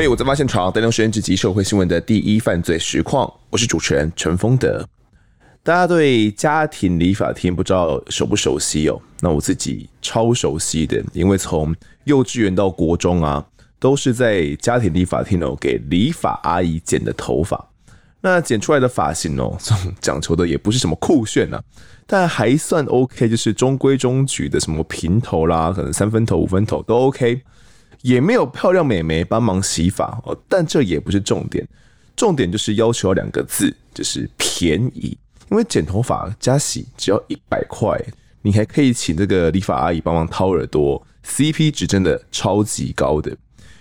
嘿，我在发现床带您实验直击社会新闻的第一犯罪实况，我是主持人陈丰德。大家对家庭理发厅不知道熟不熟悉哦？那我自己超熟悉的，因为从幼稚园到国中啊，都是在家庭理发厅哦给理发阿姨剪的头发。那剪出来的发型哦，讲求的也不是什么酷炫啊，但还算 OK，就是中规中矩的，什么平头啦，可能三分头、五分头都 OK。也没有漂亮美眉帮忙洗发哦，但这也不是重点，重点就是要求两个字，就是便宜。因为剪头发加洗只要一百块，你还可以请这个理发阿姨帮忙掏耳朵，CP 值真的超级高的。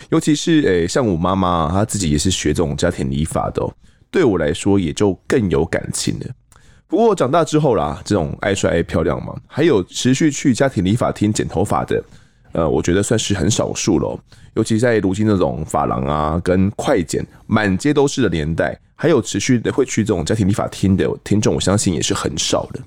尤其是诶、像我妈妈，她自己也是学这种家庭理发的，对我来说也就更有感情了。不过长大之后啦，这种爱帅爱漂亮嘛，还有持续去家庭理发厅剪头发的。呃，我觉得算是很少数了，尤其在如今这种发廊啊跟快剪满街都是的年代，还有持续的会去这种家庭理发厅的听众，我相信也是很少的。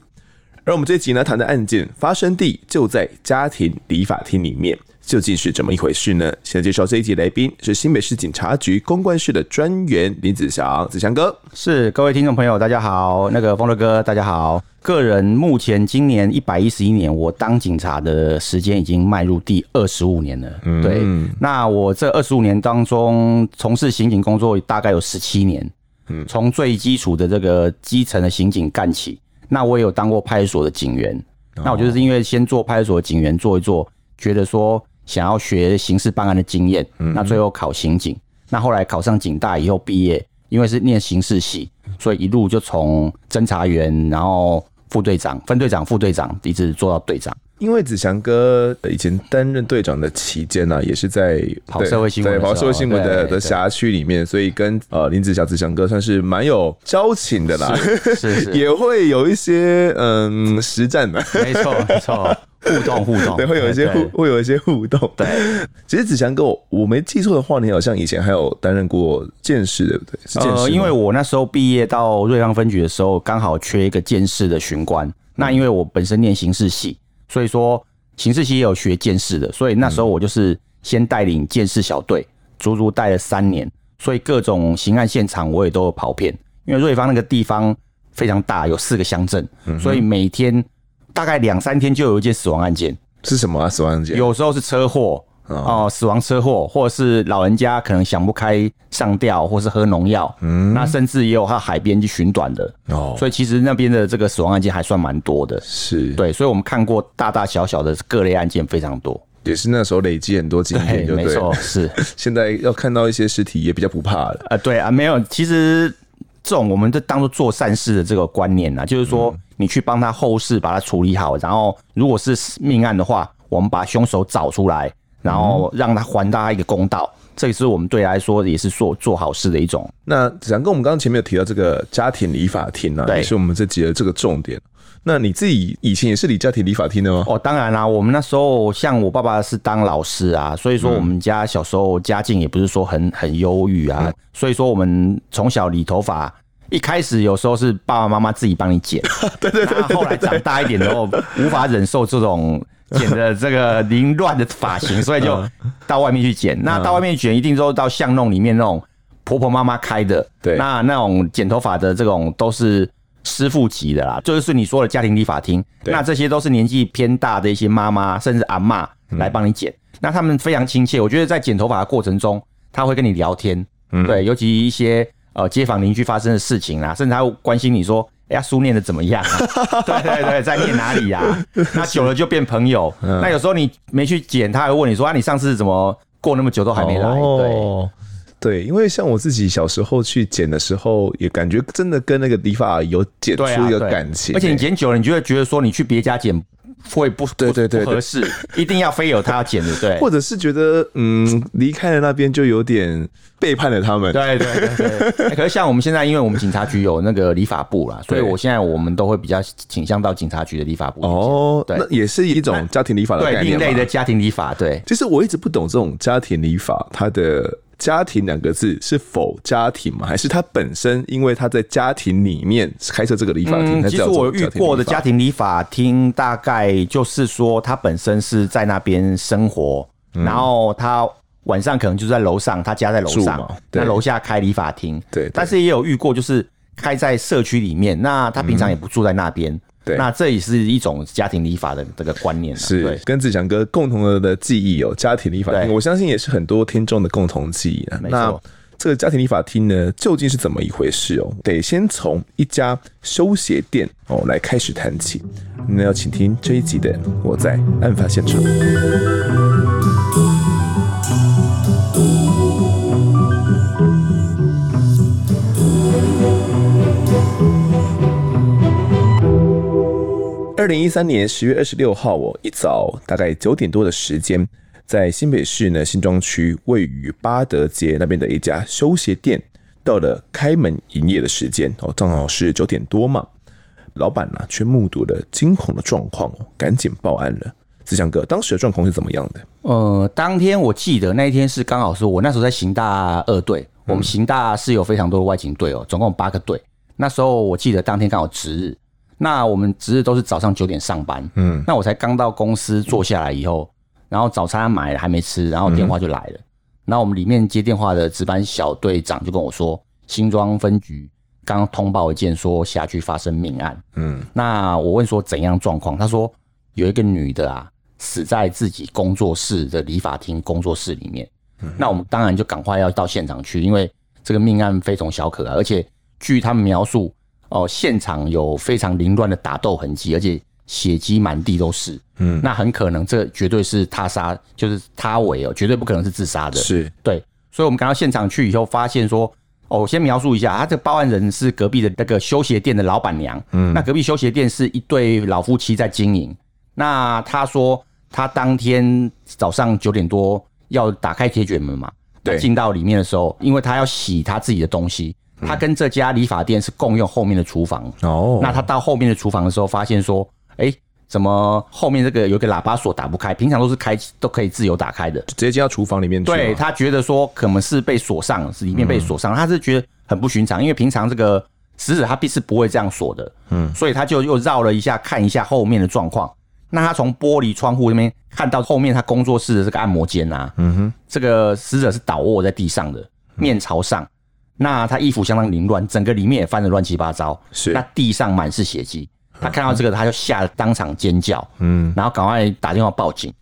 而我们这集呢，谈的案件发生地就在家庭理发厅里面。究竟是怎么一回事呢？现在介绍这一集来宾是新北市警察局公关室的专员林子祥，子祥哥。是各位听众朋友，大家好，那个风乐哥，大家好。个人目前今年一百一十一年，我当警察的时间已经迈入第二十五年了。嗯，对。那我这二十五年当中，从事刑警工作大概有十七年。嗯，从最基础的这个基层的刑警干起。那我也有当过派出所的警员。那我就是因为先做派出所的警员做一做，觉得说。想要学刑事办案的经验，那最后考刑警，那后来考上警大以后毕业，因为是念刑事系，所以一路就从侦查员，然后副队长、分队长、副队长，一直做到队长。因为子祥哥以前担任队长的期间呢，也是在跑社会新闻，对跑社会新闻的的辖区里面，所以跟呃林子祥子祥哥算是蛮有交情的啦，是是，是，也会有一些嗯实战的，没错 没错。互动互动，对，会有一些互，会有一些互动。对，其实子祥哥，我我没记错的话，你好像以前还有担任过鉴识，对不对？是鉴识。因为我那时候毕业到瑞芳分局的时候，刚好缺一个鉴识的巡官。那因为我本身念刑事系，所以说刑事系也有学剑士的，所以那时候我就是先带领剑士小队，足足带了三年，所以各种刑案现场我也都有跑遍。因为瑞芳那个地方非常大，有四个乡镇，所以每天。大概两三天就有一件死亡案件，是什么啊？死亡案件有时候是车祸哦，死亡车祸，或者是老人家可能想不开上吊，或是喝农药，嗯，那甚至也有到海边去寻短的哦。所以其实那边的这个死亡案件还算蛮多的，是对。所以我们看过大大小小的各类案件非常多，也是那时候累积很多经验，对，没错，是。现在要看到一些尸体也比较不怕了啊。对啊，没有，其实。这种我们就当做做善事的这个观念啊，就是说你去帮他后事把它处理好，然后如果是命案的话，我们把凶手找出来，然后让他还大家一个公道，这也是我们对来说也是做做好事的一种。那子阳跟我们刚刚前面有提到这个家庭理发厅啊，也是我们这集的这个重点。那你自己以前也是理家庭理发厅的吗？哦，当然啦、啊，我们那时候像我爸爸是当老师啊，所以说我们家小时候家境也不是说很很忧郁啊，所以说我们从小理头发，一开始有时候是爸爸妈妈自己帮你剪，对 对对，后来长大一点之后无法忍受这种剪的这个凌乱的发型，所以就到外面去剪。那到外面剪，一定都到巷弄里面那种婆婆妈妈开的，对，那那种剪头发的这种都是。师傅级的啦，就是你说的家庭理发厅，那这些都是年纪偏大的一些妈妈甚至阿嬷来帮你剪，嗯，那他们非常亲切。我觉得在剪头发的过程中，他会跟你聊天，嗯，对，尤其一些呃街坊邻居发生的事情啊，甚至他会关心你说，哎呀书念的怎么样啊？对对对，在念哪里呀？啊？那久了就变朋友。那有时候你没去剪，他还会问你说啊，你上次怎么过那么久都还没来？对。对，因为像我自己小时候去剪的时候，也感觉真的跟那个理发有剪出一个感情，欸啊。而且你剪久了，你就会觉得说，你去别家剪会不对对对不合适，一定要非有他剪的，对。或者是觉得嗯，离开了那边就有点背叛了他们。对对对对。欸、可是像我们现在，因为我们警察局有那个理发部啦，所以我现在我们都会比较倾向到警察局的理发部。哦，对，那也是一种家庭理发的概念。对，另类的家庭理发。对，其实我一直不懂这种家庭理发，它的。家庭两个字是否家庭吗？还是他本身因为他在家庭里面开设这个理发厅？嗯，其实我遇过的家庭理发厅，大概就是说他本身是在那边生活，然后他晚上可能就在楼上，他家在楼上，那楼下开理发厅。对，但是也有遇过，就是开在社区里面，那他平常也不住在那边。嗯对，那这也是一种家庭理法的这个观念，是对跟志强哥共同的的记忆哦。家庭理法厅，我相信也是很多听众的共同记忆啊。那这个家庭理法厅呢，究竟是怎么一回事哦？得先从一家修鞋店哦来开始谈起。那要请听这一集的《我在案发现场》。二零一三年十月二十六号，我一早大概九点多的时间，在新北市呢新庄区位于八德街那边的一家修鞋店，到了开门营业的时间哦，正好是九点多嘛。老板呢却目睹了惊恐的状况哦，赶紧报案了。志强哥，当时的状况是怎么样的？呃，当天我记得那一天是刚好是我那时候在刑大二队，我们刑大是有非常多的外勤队哦，总共有八个队。那时候我记得当天刚好值日。那我们值日都是早上九点上班，嗯，那我才刚到公司坐下来以后，然后早餐买了还没吃，然后电话就来了。那我们里面接电话的值班小队长就跟我说，新庄分局刚通报一件说辖区发生命案，嗯，那我问说怎样状况，他说有一个女的啊死在自己工作室的理发厅工作室里面，那我们当然就赶快要到现场去，因为这个命案非同小可啊，而且据他们描述。哦，现场有非常凌乱的打斗痕迹，而且血迹满地都是。嗯，那很可能这绝对是他杀，就是他为哦，绝对不可能是自杀的。是对，所以我们赶到现场去以后，发现说，哦，我先描述一下，他这个报案人是隔壁的那个修鞋店的老板娘。嗯，那隔壁修鞋店是一对老夫妻在经营。那他说，他当天早上九点多要打开铁卷门嘛，对，进到里面的时候，因为他要洗他自己的东西。他跟这家理发店是共用后面的厨房哦。那他到后面的厨房的时候，发现说，哎，怎么后面这个有个喇叭锁打不开？平常都是开都可以自由打开的，直接进到厨房里面去。对，他觉得说可能是被锁上，是里面被锁上，他是觉得很不寻常，因为平常这个死者他必是不会这样锁的。嗯，所以他就又绕了一下，看一下后面的状况。那他从玻璃窗户那边看到后面他工作室的这个按摩间啊，嗯哼，这个死者是倒卧在地上的，面朝上。那他衣服相当凌乱，整个里面也翻得乱七八糟。是，那地上满是血迹。他看到这个，他就吓得当场尖叫。嗯，然后赶快打电话报警。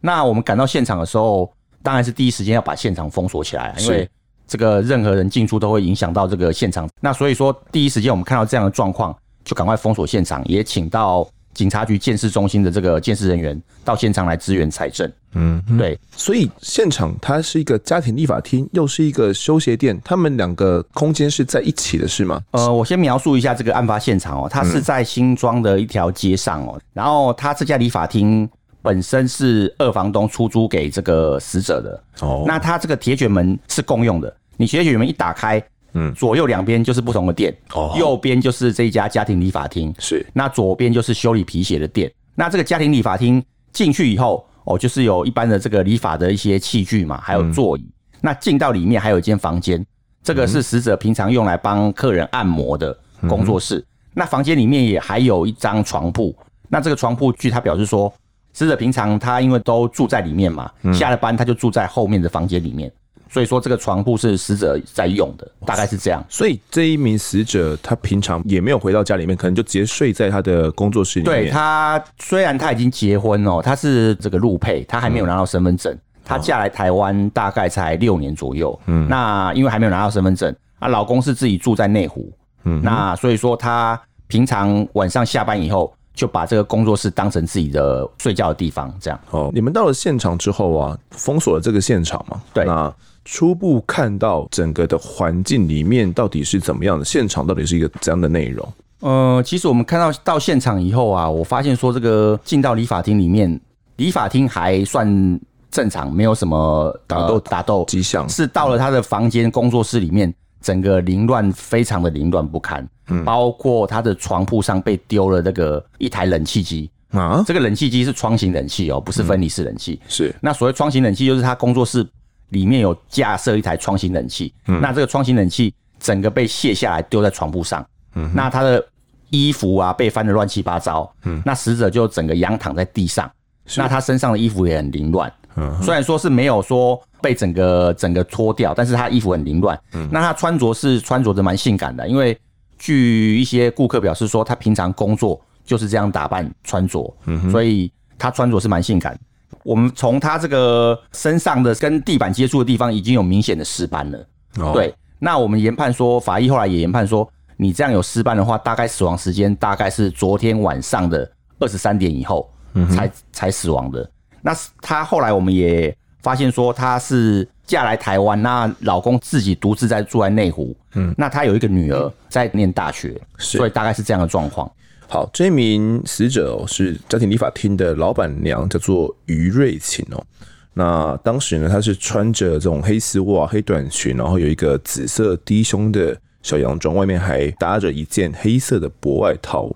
那我们赶到现场的时候，当然是第一时间要把现场封锁起来，因为这个任何人进出都会影响到这个现场。那所以说，第一时间我们看到这样的状况，就赶快封锁现场，也请到。警察局鉴识中心的这个鉴识人员到现场来支援采证。嗯，对，所以现场它是一个家庭理法厅，又是一个修鞋店，他们两个空间是在一起的，是吗？呃，我先描述一下这个案发现场哦，它是在新庄的一条街上哦，然后它这家理发厅本身是二房东出租给这个死者的哦，那它这个铁卷门是共用的，你铁卷门一打开。嗯，左右两边就是不同的店，哦，右边就是这一家家庭理发厅，是，那左边就是修理皮鞋的店。那这个家庭理发厅进去以后，哦，就是有一般的这个理发的一些器具嘛，还有座椅。嗯、那进到里面还有一间房间，这个是死者平常用来帮客人按摩的工作室。嗯、那房间里面也还有一张床铺。那这个床铺，据他表示说，死者平常他因为都住在里面嘛，下了班他就住在后面的房间里面。所以说这个床铺是死者在用的，大概是这样。所以这一名死者他平常也没有回到家里面，可能就直接睡在他的工作室里面。对，他虽然他已经结婚哦，他是这个陆配，他还没有拿到身份证。他嫁来台湾大概才六年左右。嗯，那因为还没有拿到身份证，啊，老公是自己住在内湖。嗯，那所以说他平常晚上下班以后就把这个工作室当成自己的睡觉的地方，这样。哦，你们到了现场之后啊，封锁了这个现场嘛？对。那初步看到整个的环境里面到底是怎么样的？现场到底是一个怎样的内容？呃，其实我们看到到现场以后啊，我发现说这个进到理发厅里面，理发厅还算正常，没有什么打斗打斗迹象。是到了他的房间工作室里面，整个凌乱，非常的凌乱不堪。嗯，包括他的床铺上被丢了那个一台冷气机啊，这个冷气机是窗型冷气哦，不是分离式冷气。是那所谓窗型冷气，就是他工作室。里面有架设一台创新冷气，嗯，那这个创新冷气整个被卸下来丢在床铺上，嗯，那他的衣服啊被翻得乱七八糟，嗯，那死者就整个仰躺在地上，那他身上的衣服也很凌乱，嗯，虽然说是没有说被整个整个脱掉，但是他衣服很凌乱。嗯，那他穿着是穿着的蛮性感的，因为据一些顾客表示说，他平常工作就是这样打扮穿着，嗯，所以他穿着是蛮性感。我们从他这个身上的跟地板接触的地方已经有明显的尸斑了。哦，对。那我们研判说，法医后来也研判说，你这样有尸斑的话，大概死亡时间大概是昨天晚上的二十三点以后才、嗯、才死亡的。那他后来我们也发现说，她是嫁来台湾，那老公自己独自在住在内湖，嗯，那他有一个女儿在念大学，所以大概是这样的状况。好，这名死者是家庭理发厅的老板娘，叫做于瑞琴哦。那当时呢，她是穿着这种黑丝袜、黑短裙，然后有一个紫色低胸的小洋装，外面还搭着一件黑色的薄外套。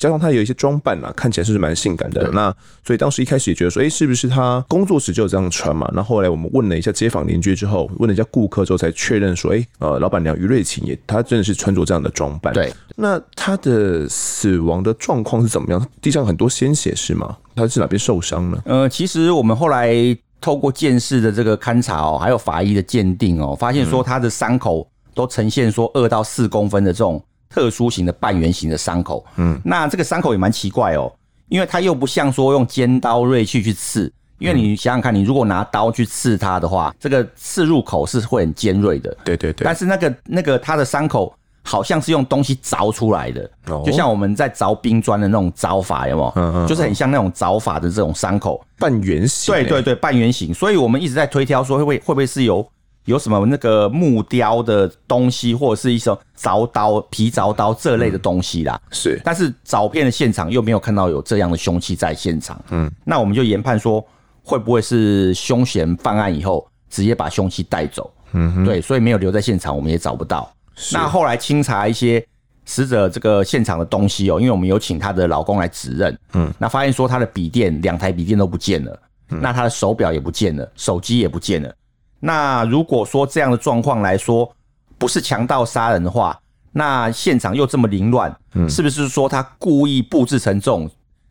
加上他有一些装扮啊，看起来是蛮性感的。那所以当时一开始也觉得说，哎、欸，是不是他工作时就这样穿嘛？那后，后来我们问了一下街坊邻居之后，问了一下顾客之后，才确认说，哎、欸，呃，老板娘于瑞琴也，她真的是穿着这样的装扮。对。那她的死亡的状况是怎么样？地上很多鲜血是吗？她是哪边受伤呢？呃，其实我们后来透过鉴识的这个勘察哦，还有法医的鉴定哦，发现说她的伤口都呈现说二到四公分的这种。特殊型的半圆形的伤口，嗯，那这个伤口也蛮奇怪哦，因为它又不像说用尖刀锐器去刺，因为你想想看，你如果拿刀去刺它的话，这个刺入口是会很尖锐的，对对对。但是那个那个它的伤口好像是用东西凿出来的，就像我们在凿冰砖的那种凿法，有没有？嗯嗯，就是很像那种凿法的这种伤口，半圆形。对对对，半圆形。所以我们一直在推挑说会不会会不会是由。有什么那个木雕的东西，或者是一种凿刀、皮凿刀这类的东西啦。是，但是找遍的现场又没有看到有这样的凶器在现场。嗯，那我们就研判说，会不会是凶嫌犯案以后直接把凶器带走？嗯，对，所以没有留在现场，我们也找不到。那后来清查一些死者这个现场的东西哦，因为我们有请她的老公来指认。嗯，那发现说她的笔电两台笔电都不见了，那她的手表也不见了，手机也不见了。那如果说这样的状况来说，不是强盗杀人的话，那现场又这么凌乱，是不是说他故意布置成这种，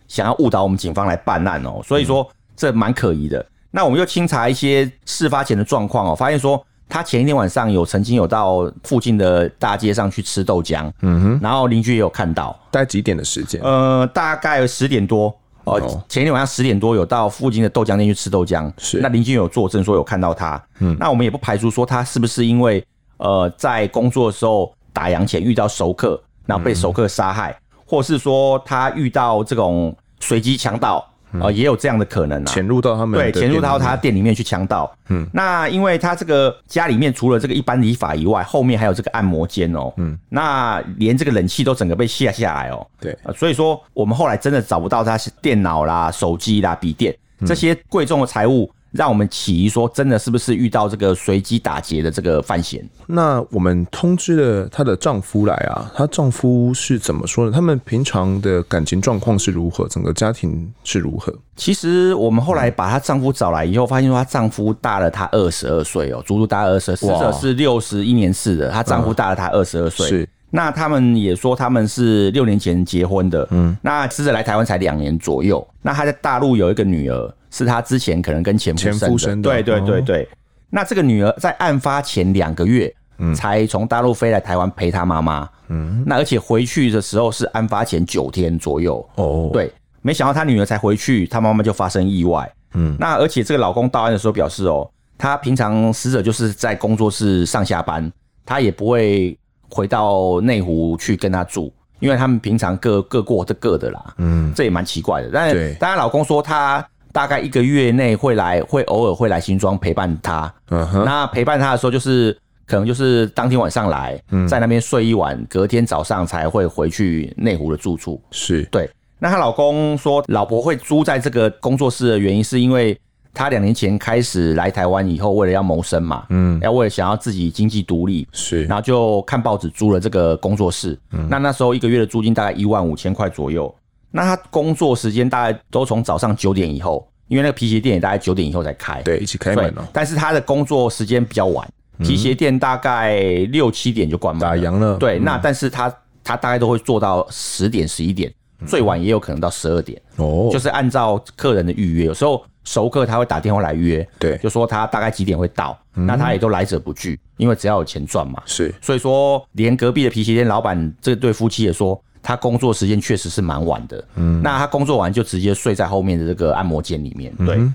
想要误导我们警方来办案哦？所以说这蛮可疑的。那我们又清查一些事发前的状况哦，发现说他前一天晚上有曾经有到附近的大街上去吃豆浆，嗯哼，然后邻居也有看到，大概几点的时间？呃，大概十点多。哦，前一天晚上十点多有到附近的豆浆店去吃豆浆，是。那邻居有作证说有看到他，嗯，那我们也不排除说他是不是因为呃在工作的时候打烊前遇到熟客，然后被熟客杀害，或是说他遇到这种随机强盗。啊、呃，也有这样的可能啊，潜入到他们对，潜入到他店里面去强盗。嗯，那因为他这个家里面除了这个一般理发以外，后面还有这个按摩间哦。嗯，那连这个冷气都整个被卸下来哦。对，所以说我们后来真的找不到他是电脑啦、手机啦、笔电这些贵重的财物。让我们起疑说，真的是不是遇到这个随机打劫的这个犯嫌？那我们通知了她的丈夫来啊，她丈夫是怎么说呢？他们平常的感情状况是如何？整个家庭是如何？其实我们后来把她丈夫找来以后，发现说她丈夫大了她二十二岁哦，足足大二十二岁。死者是六十一年次的，她丈夫大了她二十二岁。是。那他们也说他们是六年前结婚的。嗯。那死者来台湾才两年左右。那他在大陆有一个女儿。是他之前可能跟前夫生的，对对对对。那这个女儿在案发前两个月，才从大陆飞来台湾陪她妈妈，嗯，那而且回去的时候是案发前九天左右，哦，对，没想到他女儿才回去，他妈妈就发生意外，嗯，那而且这个老公到案的时候表示，哦，他平常死者就是在工作室上下班，他也不会回到内湖去跟他住，因为他们平常各各过各的啦，嗯，这也蛮奇怪的，但是当然老公说他。大概一个月内会来，会偶尔会来新庄陪伴他。嗯哼，那陪伴他的时候，就是可能就是当天晚上来，在那边睡一晚，隔天早上才会回去内湖的住处。是对。那她老公说，老婆会租在这个工作室的原因，是因为她两年前开始来台湾以后，为了要谋生嘛，嗯，要为了想要自己经济独立，是，然后就看报纸租了这个工作室。嗯，那那时候一个月的租金大概一万五千块左右。那他工作时间大概都从早上九点以后，因为那个皮鞋店也大概九点以后才开。对，一起开门哦。但是他的工作时间比较晚，皮鞋店大概六七点就关门。打烊了。对，那但是他他大概都会做到十点十一点，最晚也有可能到十二点。哦，就是按照客人的预约，有时候熟客他会打电话来约，对，就说他大概几点会到，嗯、那他也都来者不拒，因为只要有钱赚嘛。是，所以说连隔壁的皮鞋店老板这对夫妻也说，他工作时间确实是蛮晚的。嗯，那他工作完就直接睡在后面的这个按摩间里面。对、嗯，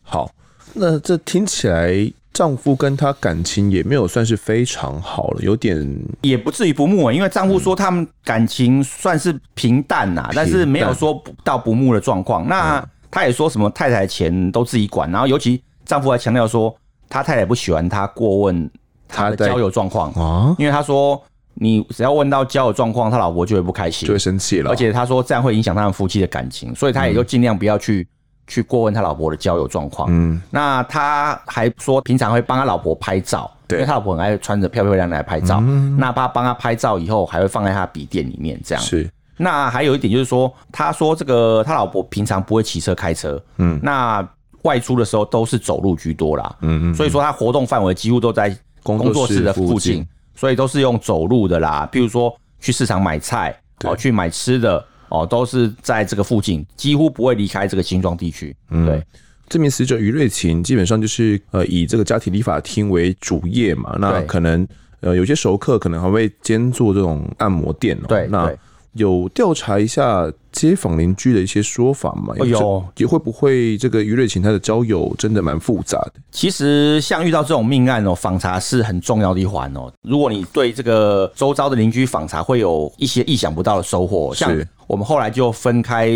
好，那这听起来。丈夫跟她感情也没有算是非常好了，有点也不至于不睦，因为丈夫说他们感情算是平淡呐、啊嗯，但是没有说到不睦的状况。那他也说什么太太钱都自己管，然后尤其丈夫还强调说他太太不喜欢他过问他的交友状况啊，因为他说你只要问到交友状况，他老婆就会不开心，就会生气了，而且他说这样会影响他们夫妻的感情，所以他也就尽量不要去。去过问他老婆的交友状况，嗯，那他还说平常会帮他老婆拍照，对，因为他老婆很爱穿着漂漂亮亮来拍照，嗯，那他帮他拍照以后，还会放在他笔电里面，这样。是。那还有一点就是说，他说这个他老婆平常不会骑车开车，嗯，那外出的时候都是走路居多啦，嗯嗯，所以说他活动范围几乎都在工作室的附近，所以都是用走路的啦，譬如说去市场买菜，哦，去买吃的。哦，都是在这个附近，几乎不会离开这个新庄地区。嗯，对，这名死者余瑞琴基本上就是呃以这个家庭理发厅为主业嘛，那可能呃有些熟客可能还会兼做这种按摩店哦。对，那有调查一下街坊邻居的一些说法嘛？有，也会不会这个余瑞琴他的交友真的蛮复杂的？其实像遇到这种命案哦，访查是很重要的一环哦。如果你对这个周遭的邻居访查，会有一些意想不到的收获，像。我们后来就分开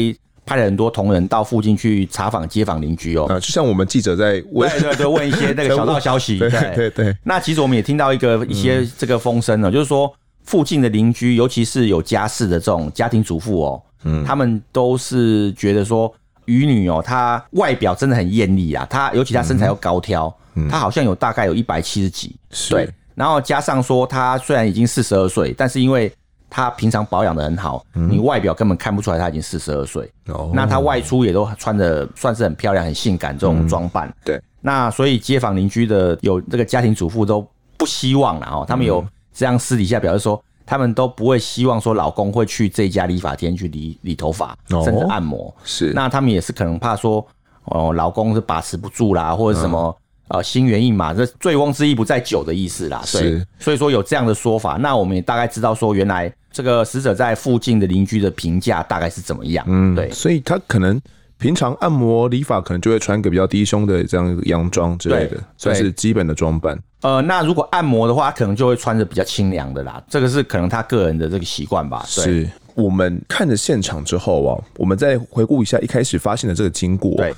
派了很多同仁到附近去查访街坊邻居哦，啊，就像我们记者在问，对对对，问一些那个小道消息，对对对，对。那其实我们也听到一个一些这个风声呢，就是说附近的邻居，尤其是有家室的这种家庭主妇哦，嗯，他们都是觉得说渔女哦，她外表真的很艳丽啊，她尤其她身材又高挑，她好像有大概有一百七十几，对，然后加上说她虽然已经四十二岁，但是因为她平常保养的很好，你外表根本看不出来她已经四十二岁。那她外出也都穿的算是很漂亮、很性感这种装扮。对，那所以街坊邻居的有这个家庭主妇都不希望了哦。他们有这样私底下表示说，他们都不会希望说老公会去这家理发店去理理头发，甚至按摩。是，那他们也是可能怕说，哦，老公是把持不住啦，或者什么。呃，心猿意马，这醉翁之意不在酒的意思啦。是，所以说有这样的说法，那我们也大概知道说，原来这个死者在附近的邻居的评价大概是怎么样。嗯，对，所以他可能平常按摩理发可能就会穿个比较低胸的这样洋装之类的，算是基本的装扮。呃，那如果按摩的话，可能就会穿着比较清凉的啦。这个是可能他个人的这个习惯吧。是我们看着现场之后啊，我们再回顾一下一开始发现的这个经过。对。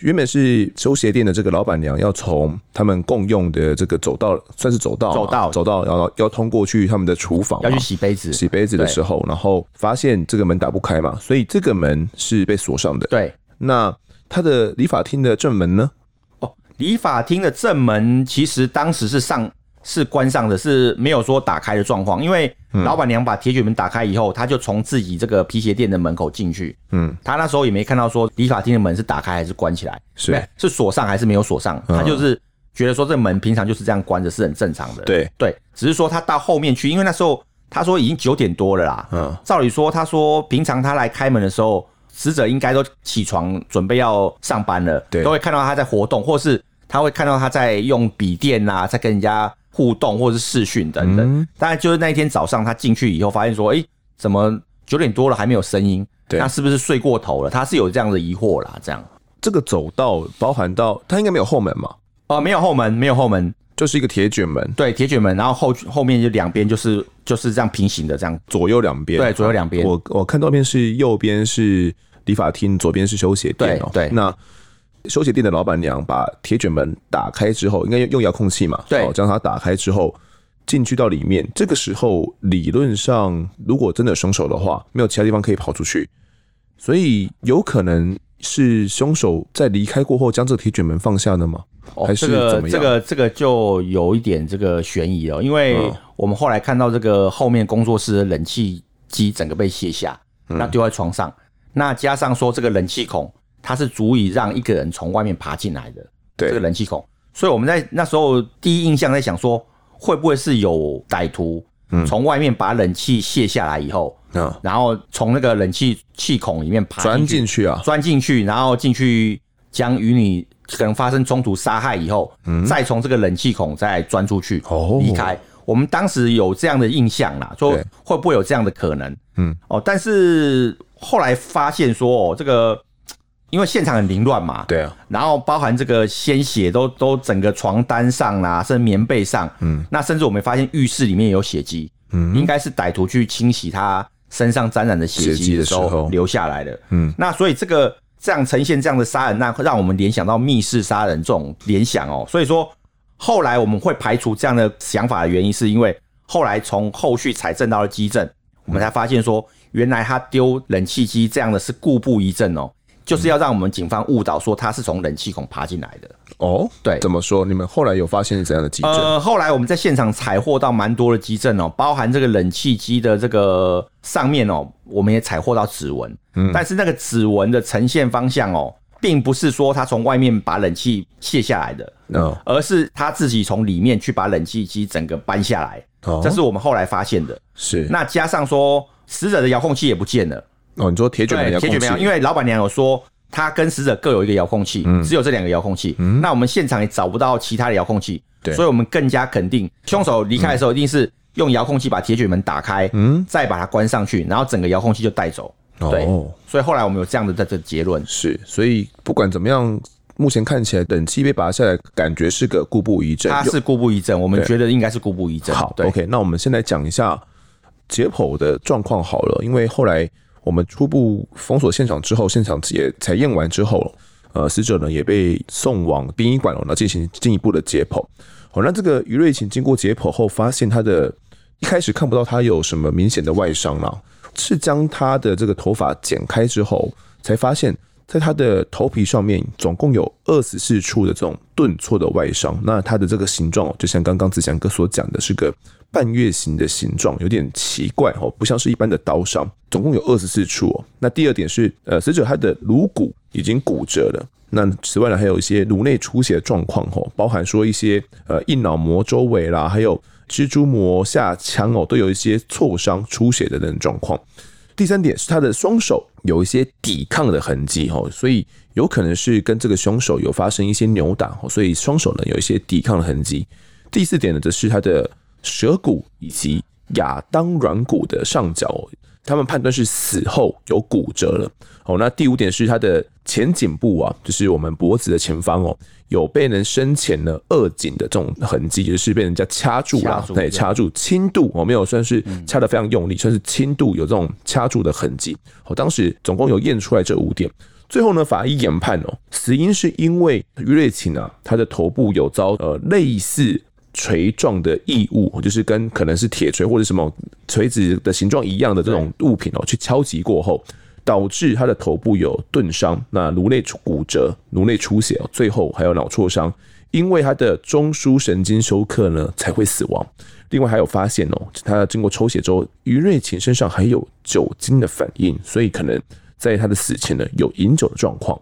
原本是修鞋店的这个老板娘要从他们共用的这个走道，算是走道，走道，走道，然后要通过去他们的厨房，要去洗杯子，洗杯子的时候，然后发现这个门打不开嘛，所以这个门是被锁上的。对，那他的理发厅的正门呢？哦，理发厅的正门其实当时是上。是关上的，是没有说打开的状况。因为老板娘把铁卷门打开以后，他就从自己这个皮鞋店的门口进去。嗯，他那时候也没看到说理发厅的门是打开还是关起来，是是锁上还是没有锁上。他就是觉得说这个门平常就是这样关着，是很正常的。对对，只是说他到后面去，因为那时候他说已经九点多了啦。嗯，照理说他说平常他来开门的时候，死者应该都起床准备要上班了，对，都会看到他在活动，或是他会看到他在用笔电啊，在跟人家。互动或者是视讯等等，大概就是那一天早上他进去以后，发现说，哎，怎么九点多了还没有声音？对，那是不是睡过头了？他是有这样的疑惑啦。这样，这个走道包含到他应该没有后门嘛？哦，没有后门，没有后门，就是一个铁卷门。对，铁卷门，然后后后面就两边就是就是这样平行的，这样左右两边。对，左右两边。我我看照片是右边是理发厅，左边是修鞋店哦。对，那。修鞋店的老板娘把铁卷门打开之后，应该用遥控器嘛？对，将它打开之后进去到里面。这个时候理论上，如果真的凶手的话，没有其他地方可以跑出去，所以有可能是凶手在离开过后将这个铁卷门放下的吗？还是怎么样？这个这个这个就有一点这个悬疑了，因为我们后来看到这个后面工作室的冷气机整个被卸下，那丢在床上，那加上说这个冷气孔。它是足以让一个人从外面爬进来的，对。这个冷气孔，所以我们在那时候第一印象在想说，会不会是有歹徒从外面把冷气卸下来以后，嗯，然后从那个冷气气孔里面爬钻进去啊，钻进去，然后进去将与你可能发生冲突杀害以后，嗯、再从这个冷气孔再钻出去离开。哦、我们当时有这样的印象啦，说会不会有这样的可能？嗯，哦，但是后来发现说，哦，这个因为现场很凌乱嘛，对啊，然后包含这个鲜血都都整个床单上啦，甚至棉被上，嗯，那甚至我们发现浴室里面有血迹，嗯，应该是歹徒去清洗他身上沾染的血迹的时候留下来的，嗯，那所以这个这样呈现这样的杀人，案会让我们联想到密室杀人这种联想哦，所以说后来我们会排除这样的想法的原因，是因为后来从后续采证到了基证。我们才发现说，原来他丢冷气机这样的是故布疑阵哦，就是要让我们警方误导说他是从冷气孔爬进来的哦。对，怎么说？你们后来有发现是怎样的机证？呃，后来我们在现场采获到蛮多的机证哦，包含这个冷气机的这个上面哦，我们也采获到指纹。嗯，但是那个指纹的呈现方向哦，并不是说他从外面把冷气卸下来的，嗯，而是他自己从里面去把冷气机整个搬下来。这是我们后来发现的，是那加上说死者的遥控器也不见了哦。你说铁卷门遥控器，铁卷门，因为老板娘有说他跟死者各有一个遥控器，只有这两个遥控器。那我们现场也找不到其他的遥控器，所以我们更加肯定凶手离开的时候一定是用遥控器把铁卷门打开，嗯，再把它关上去，然后整个遥控器就带走。对，所以后来我们有这样的这个结论。是，所以不管怎么样。目前看起来，冷气被拔下来，感觉是个故布疑阵。它是故布疑阵，我们觉得应该是故布疑阵。好对，OK，那我们先来讲一下解剖的状况好了。因为后来我们初步封锁现场之后，现场也采验完之后，呃，死者呢也被送往殡仪馆了，那进行进一步的解剖。好，那这个余瑞琴经过解剖后，发现他的一开始看不到他有什么明显的外伤了，是将他的这个头发剪开之后，才发现。在他的头皮上面，总共有二十四处的这种顿挫的外伤。那他的这个形状，就像刚刚子祥哥所讲的，是个半月形的形状，有点奇怪哦，不像是一般的刀伤。总共有二十四处哦。那第二点是，呃，死者他的颅骨已经骨折了。那此外呢，还有一些颅内出血的状况哦，包含说一些呃硬脑膜周围啦，还有蜘蛛膜下腔哦，都有一些挫伤出血的那种状况。第三点是他的双手有一些抵抗的痕迹哈，所以有可能是跟这个凶手有发生一些扭打，所以双手呢有一些抵抗的痕迹。第四点呢，则是他的舌骨以及亚当软骨的上角，他们判断是死后有骨折了。哦，那第五点是他的前颈部啊，就是我们脖子的前方哦。有被人生前呢扼颈的这种痕迹，就是被人家掐住了，对，掐住，轻度哦，没有算是掐得非常用力，算是轻度有这种掐住的痕迹。哦，当时总共有验出来这五点，最后呢，法医研判哦，死因是因为于瑞琴啊，他的头部有遭呃类似锤状的异物，就是跟可能是铁锤或者什么锤子的形状一样的这种物品哦，去敲击过后。导致他的头部有钝伤，那颅内骨折、颅内出血，最后还有脑挫伤，因为他的中枢神经休克呢才会死亡。另外还有发现哦，他经过抽血之后，于瑞琴身上还有酒精的反应，所以可能在他的死前呢有饮酒的状况。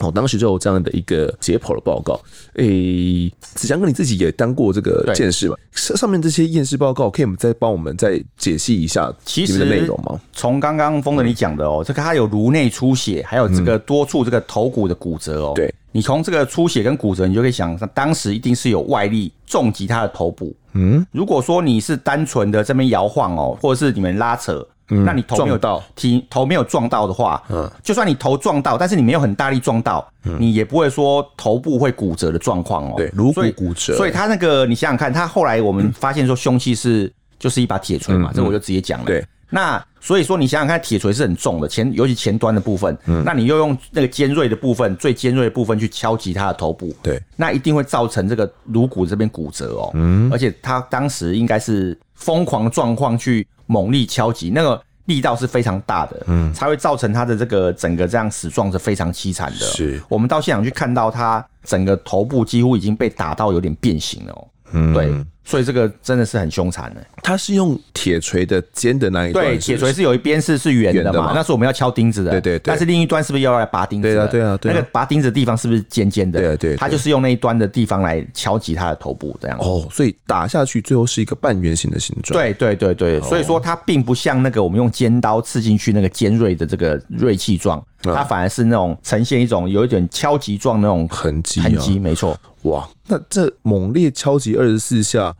哦，当时就有这样的一个解剖的报告。诶、欸，子祥哥你自己也当过这个鉴识吧？上上面这些验尸报告，可以再帮我们再解析一下其实内容吗？从刚刚峰哥你讲的哦，这个他有颅内出血，还有这个多处这个头骨的骨折哦。对，你从这个出血跟骨折，你就可以想，当时一定是有外力重击他的头部。嗯，如果说你是单纯的这边摇晃哦，或者是你们拉扯。嗯、那你头没有到，体头没有撞到的话，嗯，就算你头撞到，但是你没有很大力撞到，嗯，你也不会说头部会骨折的状况哦。对，颅骨骨折。所以他那个，你想想看，他后来我们发现说凶器是就是一把铁锤嘛，嗯，这我就直接讲了。对，那所以说你想想看，铁锤是很重的，前尤其前端的部分，嗯，那你又用那个尖锐的部分，最尖锐的部分去敲击他的头部，对，那一定会造成这个颅骨这边骨折哦。嗯，而且他当时应该是疯狂状况去。猛力敲击，那个力道是非常大的，嗯，才会造成他的这个整个这样死状是非常凄惨的。是，我们到现场去看到他整个头部几乎已经被打到有点变形了，嗯，对，所以这个真的是很凶残的。它是用铁锤的尖的那一端，对，铁锤是有一边是是圆的嘛，那是我们要敲钉子的，对对对。但是另一端是不是要来拔钉子？对啊对啊对。那个拔钉子的地方是不是尖尖的？对对。它就是用那一端的地方来敲击它的头部，这样。哦，所以打下去最后是一个半圆形的形状。对对对对，所以说它并不像那个我们用尖刀刺进去那个尖锐的这个锐器状，它反而是那种呈现一种有一点敲击状那种痕迹，痕迹没错。哇，那这猛烈敲击二十四下，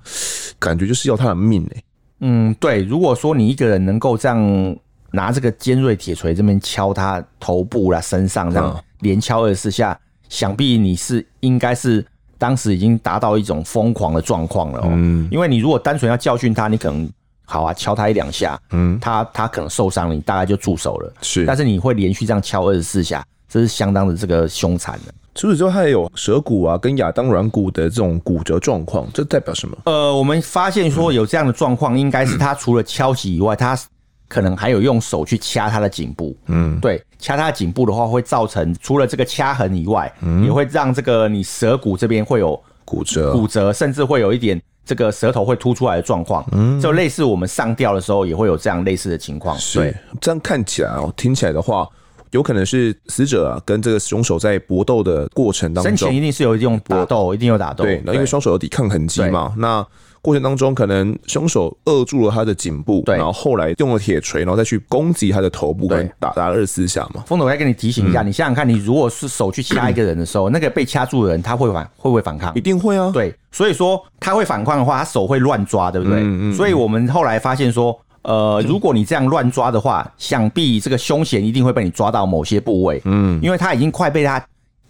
感觉就是要他的命哎。嗯，对。如果说你一个人能够这样拿这个尖锐铁锤这边敲他头部啦、身上这样连敲二十四下，想必你是应该是当时已经达到一种疯狂的状况了。嗯，因为你如果单纯要教训他，你可能好啊，敲他一两下，嗯，他他可能受伤了，你大概就住手了。是，但是你会连续这样敲二十四下，这是相当的这个凶残的。除此之外，还有舌骨啊，跟亚当软骨的这种骨折状况，这代表什么？呃，我们发现说有这样的状况，应该是他除了敲击以外，他可能还有用手去掐他的颈部。嗯，对，掐他的颈部的话，会造成除了这个掐痕以外，嗯，也会让这个你舌骨这边会有骨折，骨折，甚至会有一点这个舌头会凸出来的状况。嗯，就类似我们上吊的时候，也会有这样类似的情况。对，这样看起来哦，听起来的话。有可能是死者啊，跟这个凶手在搏斗的过程当中，生前一定是有一种搏斗，一定有打斗。对，那因为双手有抵抗痕迹嘛，那过程当中可能凶手扼住了他的颈部，然后后来用了铁锤，然后再去攻击他的头部，对，打打了二十四下嘛。风总，我再跟你提醒一下，你想想看，你如果是手去掐一个人的时候，那个被掐住的人他会反会不会反抗？一定会啊。对，所以说他会反抗的话，他手会乱抓，对不对？嗯嗯。所以我们后来发现说。呃，如果你这样乱抓的话，想必这个凶险一定会被你抓到某些部位，嗯，因为他已经快被他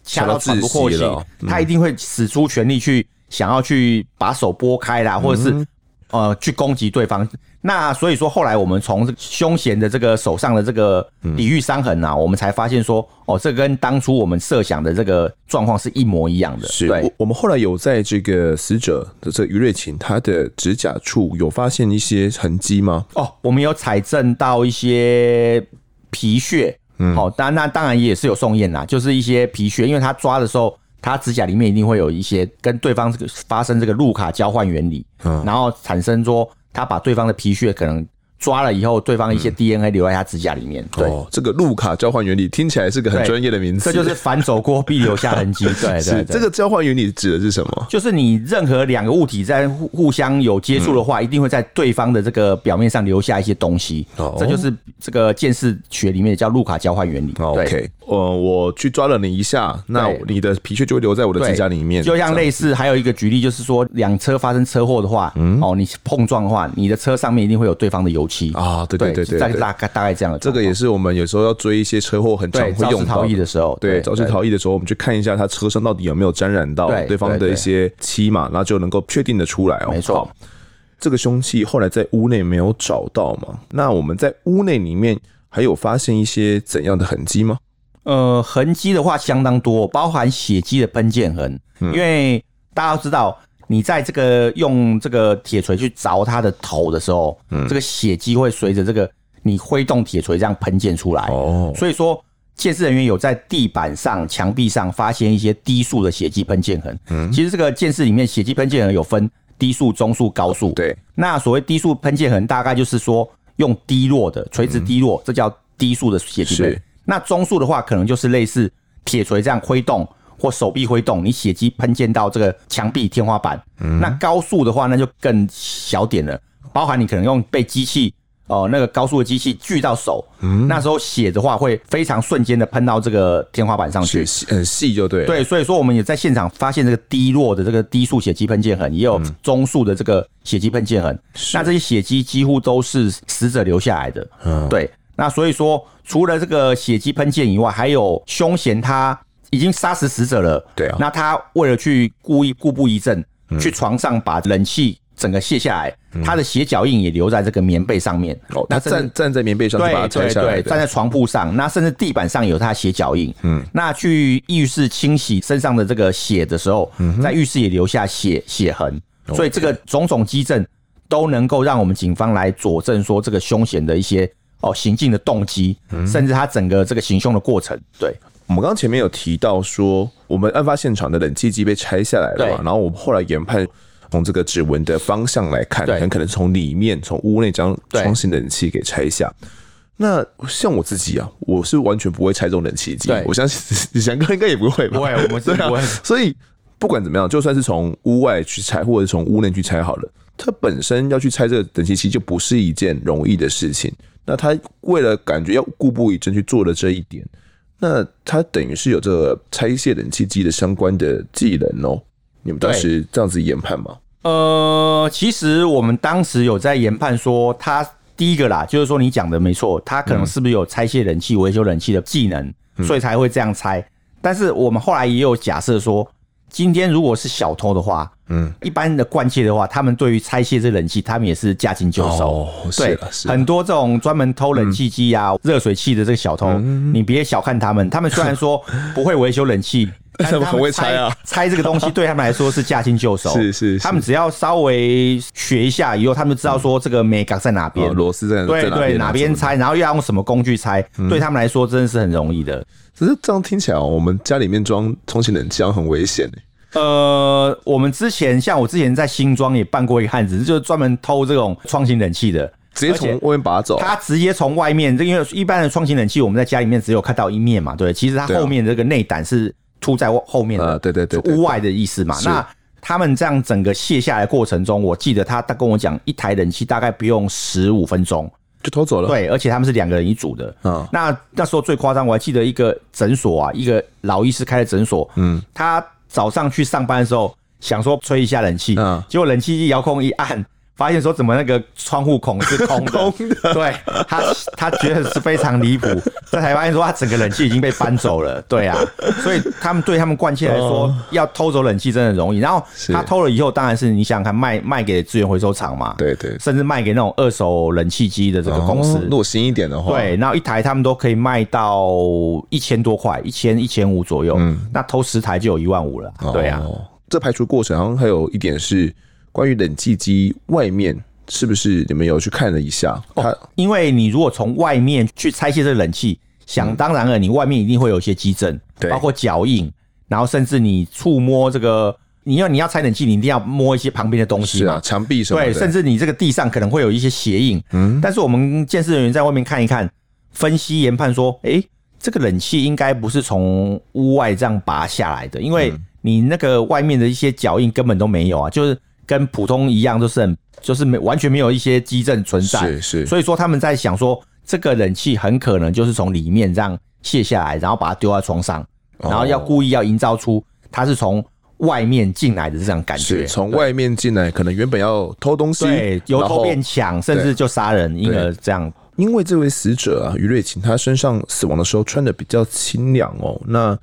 掐到喘不过气了，他一定会使出全力去想要去把手拨开啦，或者是。呃，去攻击对方，那所以说后来我们从凶嫌的这个手上的这个抵御伤痕啊，我们才发现说，哦，这跟当初我们设想的这个状况是一模一样的。是，对，我们后来有在这个死者的这余瑞琴他的指甲处有发现一些痕迹吗？哦，我们有采证到一些皮屑，嗯，好，当然那当然也是有送验啦，就是一些皮屑，因为他抓的时候。他指甲里面一定会有一些跟对方这个发生这个路卡交换原理，嗯，然后产生说他把对方的皮屑可能。抓了以后，对方一些 DNA 留在他指甲里面。对，哦，这个路卡交换原理听起来是个很专业的名词。这就是反走过必留下痕迹。对对，这个交换原理指的是什么？就是你任何两个物体在互互相有接触的话，一定会在对方的这个表面上留下一些东西。哦，这就是这个鉴识学里面叫路卡交换原理。OK，呃，我去抓了你一下，那你的皮屑就会留在我的指甲里面。就像类似，还有一个举例就是说，两车发生车祸的话，嗯哦，你碰撞的话，你的车上面一定会有对方的油。啊，对对对对，大大概大概这样的。这个也是我们有时候要追一些车祸很常会用逃逸的时候，对，肇事逃逸的时候，我们去看一下他车上到底有没有沾染到对方的一些漆嘛，那就能够确定的出来哦。没错，这个凶器后来在屋内没有找到嘛？那我们在屋内里面还有发现一些怎样的痕迹吗？呃，痕迹的话相当多，包含血迹的喷溅痕，因为大家都知道。你在这个用这个铁锤去凿它的头的时候，嗯，这个血迹会随着这个你挥动铁锤这样喷溅出来。哦，所以说，鉴识人员有在地板上、墙壁上发现一些低速的血迹喷溅痕。嗯，其实这个鉴识里面血迹喷溅痕有分低速、中速、高速。对，那所谓低速喷溅痕，大概就是说用低落的垂直低落，这叫低速的血迹喷。是，那中速的话，可能就是类似铁锤这样挥动。或手臂挥动，你血迹喷溅到这个墙壁、天花板。嗯、那高速的话，那就更小点了，包含你可能用被机器哦、呃，那个高速的机器锯到手，嗯、那时候血的话会非常瞬间的喷到这个天花板上去，很细就对。对，所以说我们也在现场发现这个低落的这个低速血迹喷溅痕，也有中速的这个血迹喷溅痕。嗯、那这些血迹几乎都是死者留下来的。嗯，对。那所以说，除了这个血迹喷溅以外，还有凶嫌他。已经杀死死者了，对啊。那他为了去故意故布疑阵，去床上把冷气整个卸下来，他的血脚印也留在这个棉被上面。哦，那站站在棉被上，对对对，站在床铺上，那甚至地板上有他血脚印。嗯，那去浴室清洗身上的这个血的时候，在浴室也留下血血痕。所以这个种种迹证都能够让我们警方来佐证说这个凶嫌的一些哦行进的动机，甚至他整个这个行凶的过程。对。我们刚刚前面有提到说，我们案发现场的冷气机被拆下来了嘛？然后我们后来研判，从这个指纹的方向来看，很可能从里面从屋内将窗型冷气给拆下。那像我自己啊，我是完全不会拆这种冷气机。我相信翔哥应该也不会吧？不会，我们是不会。所以不管怎么样，就算是从屋外去拆，或者从屋内去拆好了，它本身要去拆这个冷气机，就不是一件容易的事情。那他为了感觉要固步以征去做了这一点，那他等于是有这个拆卸冷气机的相关的技能哦。你们当时这样子研判吗？呃，其实我们当时有在研判说，他第一个啦，就是说你讲的没错，他可能是不是有拆卸冷气、维修冷气的技能，所以才会这样拆。但是我们后来也有假设说。今天如果是小偷的话，嗯，一般的惯窃的话，他们对于拆卸这冷气，他们也是驾轻就熟。哦，对，很多这种专门偷冷气机啊、热水器的这个小偷，你别小看他们，他们虽然说 不会维修冷气，但是他们很会拆啊。拆这个东西对他们来说是驾轻就熟。是是，他们只要稍微学一下以后，他们就知道说这个眉角在哪边，螺丝在哪，对对，哪边拆，然后要用什么工具拆，对他们来说真的是很容易的。只是这样听起来，我们家里面装充气冷气很危险诶。呃，我们之前像我之前在新庄也办过一个案子，就是专门偷这种窗型冷气的，直接从外面拔走。他直接从外面，因为一般的窗型冷气我们在家里面只有看到一面嘛，对，其实它后面这个内胆是凸在后面的，对对对，屋外的意思嘛。那他们这样整个卸下来过程中，我记得他他跟我讲，一台冷气大概不用十五分钟。就偷走了，对，而且他们是两个人一组的。嗯，那那时候最夸张，我还记得一个诊所啊，一个老医师开的诊所。嗯，他早上去上班的时候，想说吹一下冷气，嗯，结果冷气一遥控一按。发现说怎么那个窗户孔是空的，空的。对他他觉得是非常离谱，这才发现说他整个冷气已经被搬走了，对啊，所以他们对他们惯窃来说，要偷走冷气真的容易。然后他偷了以后，当然是你想想看卖卖给资源回收厂嘛，对对，甚至卖给那种二手冷气机的这个公司，如果新一点的话，对，然后一台他们都可以卖到一千多块，一千一千五左右，嗯，那偷十台就有一万五了，对啊，这排除过程好像还有一点是。关于冷气机外面是不是你们有去看了一下？它因为你如果从外面去拆卸这个冷气，想当然了，你外面一定会有一些积震，对，包括脚印，然后甚至你触摸这个，你要你要拆冷气，你一定要摸一些旁边的东西嘛，是啊，墙壁什么的，对，甚至你这个地上可能会有一些鞋印。嗯，但是我们建设人员在外面看一看，分析研判说，哎，这个冷气应该不是从屋外这样拔下来的，因为你那个外面的一些脚印根本都没有啊，就是。跟普通一样，就是很就是没完全没有一些积震存在，是是。所以说他们在想说，这个冷气很可能就是从里面这样卸下来，然后把它丢在床上，然后要故意要营造出它是从外面进来的这种感觉，从外面进来，可能原本要偷东西，对，由偷变抢，甚至就杀人，因而这样。因为这位死者啊，于瑞琴，他身上死亡的时候穿的比较清凉哦，那。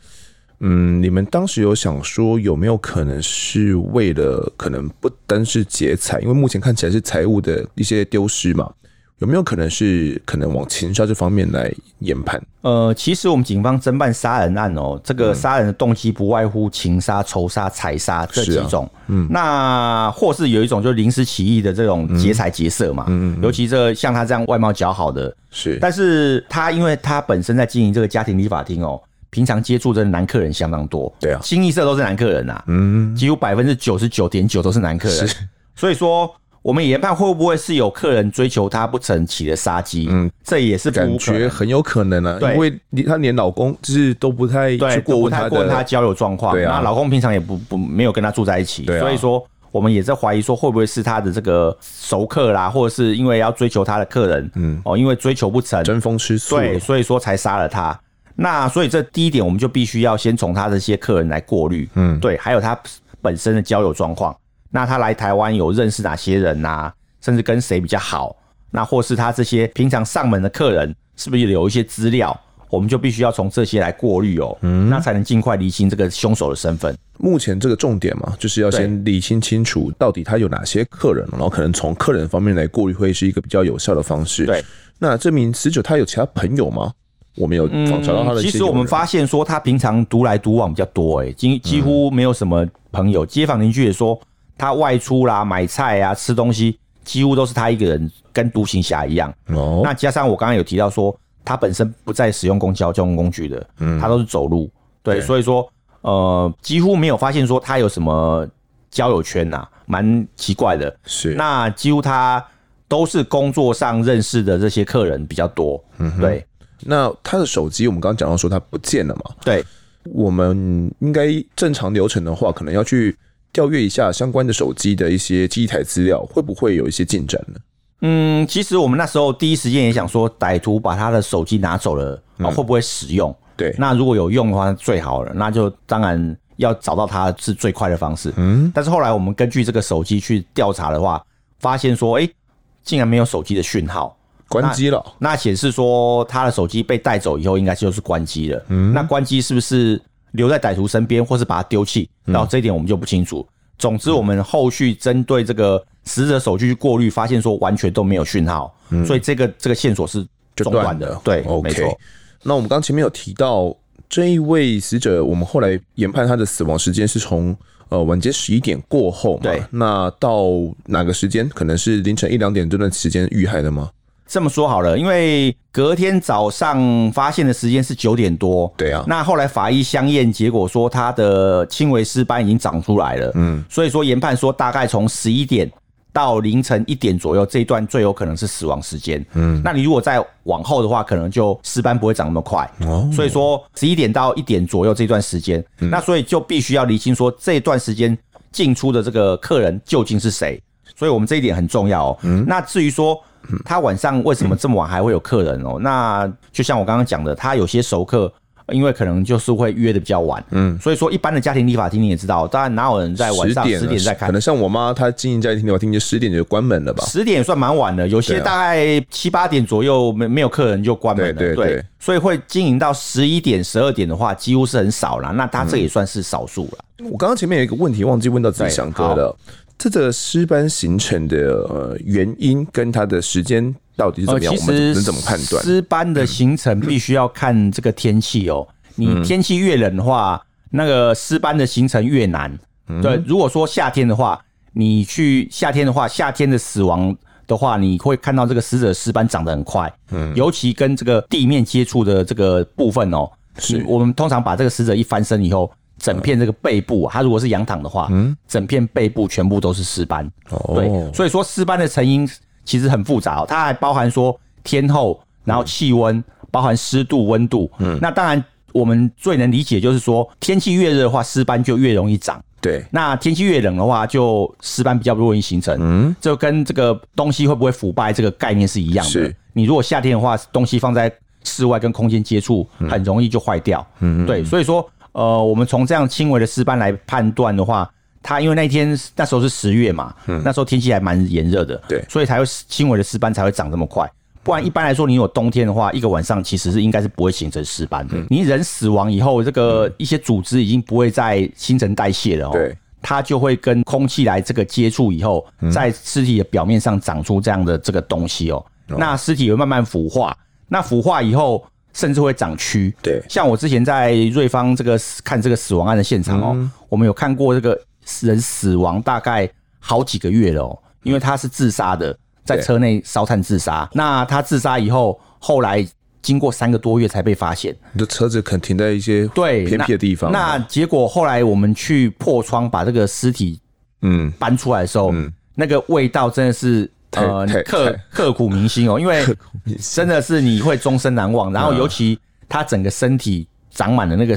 嗯，你们当时有想说有没有可能是为了可能不单是劫财，因为目前看起来是财务的一些丢失嘛？有没有可能是可能往情杀这方面来研判？呃，其实我们警方侦办杀人案哦，这个杀人的动机不外乎情杀、仇杀、财杀这几种。嗯，那或是有一种就是临时起意的这种劫财劫色嘛。嗯，尤其这像他这样外貌姣好的，是，但是他因为他本身在经营这个家庭理发厅哦。平常接触的男客人相当多，对啊，清一色都是男客人呐，嗯，几乎百分之九十九点九都是男客人，所以说我们研判会不会是有客人追求她不成起了杀机？嗯，这也是感觉很有可能啊，因为你她连老公就是都不太对，不太过问她交友状况，对啊，那老公平常也不不没有跟她住在一起，所以说我们也在怀疑说会不会是他的这个熟客啦，或者是因为要追求他的客人，嗯，哦，因为追求不成，争风吃醋，对，所以说才杀了她。那所以这第一点，我们就必须要先从他这些客人来过滤，嗯，对，还有他本身的交友状况。那他来台湾有认识哪些人呐？甚至跟谁比较好？那或是他这些平常上门的客人，是不是有一些资料？我们就必须要从这些来过滤哦，嗯，那才能尽快厘清这个凶手的身份。目前这个重点嘛，就是要先厘清清楚到底他有哪些客人，然后可能从客人方面来过滤，会是一个比较有效的方式。对，那这名死者他有其他朋友吗？我没有找到他的。其实我们发现说他平常独来独往比较多，哎，几几乎没有什么朋友。街坊邻居也说他外出啦、买菜啊、吃东西，几乎都是他一个人，跟独行侠一样。哦。那加上我刚刚有提到说，他本身不再使用公交交通工具的，嗯，他都是走路。对，所以说呃，几乎没有发现说他有什么交友圈呐、啊，蛮奇怪的。是，那几乎他都是工作上认识的这些客人比较多。嗯，对。那他的手机，我们刚刚讲到说他不见了嘛？对，我们应该正常流程的话，可能要去调阅一下相关的手机的一些机台资料，会不会有一些进展呢？嗯，其实我们那时候第一时间也想说，歹徒把他的手机拿走了，啊，会不会使用？嗯、对，那如果有用的话，最好了，那就当然要找到他是最快的方式。嗯，但是后来我们根据这个手机去调查的话，发现说，哎、欸，竟然没有手机的讯号。关机了，那显示说他的手机被带走以后，应该就是关机了。嗯，那关机是不是留在歹徒身边，或是把它丢弃？然后这一点我们就不清楚。总之，我们后续针对这个死者手机去过滤，发现说完全都没有讯号，所以这个这个线索是中断的。对，OK。没错。那我们刚前面有提到这一位死者，我们后来研判他的死亡时间是从呃晚间十一点过后嘛？对。那到哪个时间？可能是凌晨一两点这段时间遇害的吗？这么说好了，因为隔天早上发现的时间是九点多，对啊。那后来法医相验，结果说他的轻微尸斑已经长出来了，嗯，所以说研判说大概从十一点到凌晨一点左右这一段最有可能是死亡时间，嗯。那你如果再往后的话，可能就尸斑不会长那么快，哦。所以说十一点到一点左右这段时间，那所以就必须要厘清说这段时间进出的这个客人究竟是谁，所以我们这一点很重要哦。嗯。那至于说。他晚上为什么这么晚还会有客人哦？那就像我刚刚讲的，他有些熟客，因为可能就是会约的比较晚，嗯，所以说一般的家庭理发厅你也知道，当然哪有人在晚上十点再开？可能像我妈她经营家庭理发厅，就十点就关门了吧？十点也算蛮晚的，有些大概七八点左右没没有客人就关门了，对对，所以会经营到十一点、十二点的话，几乎是很少了。那他这也算是少数了。我刚刚前面有一个问题忘记问到自祥哥了。这个尸斑形成的呃原因跟它的时间到底是怎么样？我们能怎么判断？尸斑的形成必须要看这个天气哦。你天气越冷的话，那个尸斑的形成越难。对，如果说夏天的话，你去夏天的话，夏天的死亡的话，你会看到这个死者尸斑长得很快。嗯，尤其跟这个地面接触的这个部分哦，是我们通常把这个死者一翻身以后。整片这个背部，它如果是仰躺的话，嗯，整片背部全部都是尸斑。哦，对，所以说尸斑的成因其实很复杂哦，它还包含说天候，然后气温，包含湿度、温度。嗯，那当然我们最能理解就是说，天气越热的话，尸斑就越容易长。对，那天气越冷的话，就尸斑比较不容易形成。嗯，就跟这个东西会不会腐败这个概念是一样的。是，你如果夏天的话，东西放在室外跟空间接触，很容易就坏掉。嗯，对，所以说。呃，我们从这样轻微的尸斑来判断的话，它因为那天那时候是十月嘛，嗯，那时候天气还蛮炎热的，对，所以才会轻微的尸斑才会长这么快。不然一般来说，你有冬天的话，一个晚上其实是应该是不会形成尸斑的。你人死亡以后，这个一些组织已经不会再新陈代谢了哦，对，它就会跟空气来这个接触以后，在尸体的表面上长出这样的这个东西哦，那尸体会慢慢腐化，那腐化以后。甚至会长蛆。对，像我之前在瑞芳这个看这个死亡案的现场哦、喔，我们有看过这个人死亡大概好几个月了哦、喔，因为他是自杀的，在车内烧炭自杀。那他自杀以后，后来经过三个多月才被发现。你的车子可能停在一些对偏僻的地方。那结果后来我们去破窗把这个尸体嗯搬出来的时候，那个味道真的是。呃，刻刻骨铭心哦，因为 真的是你会终身难忘。然后，尤其他整个身体长满了那个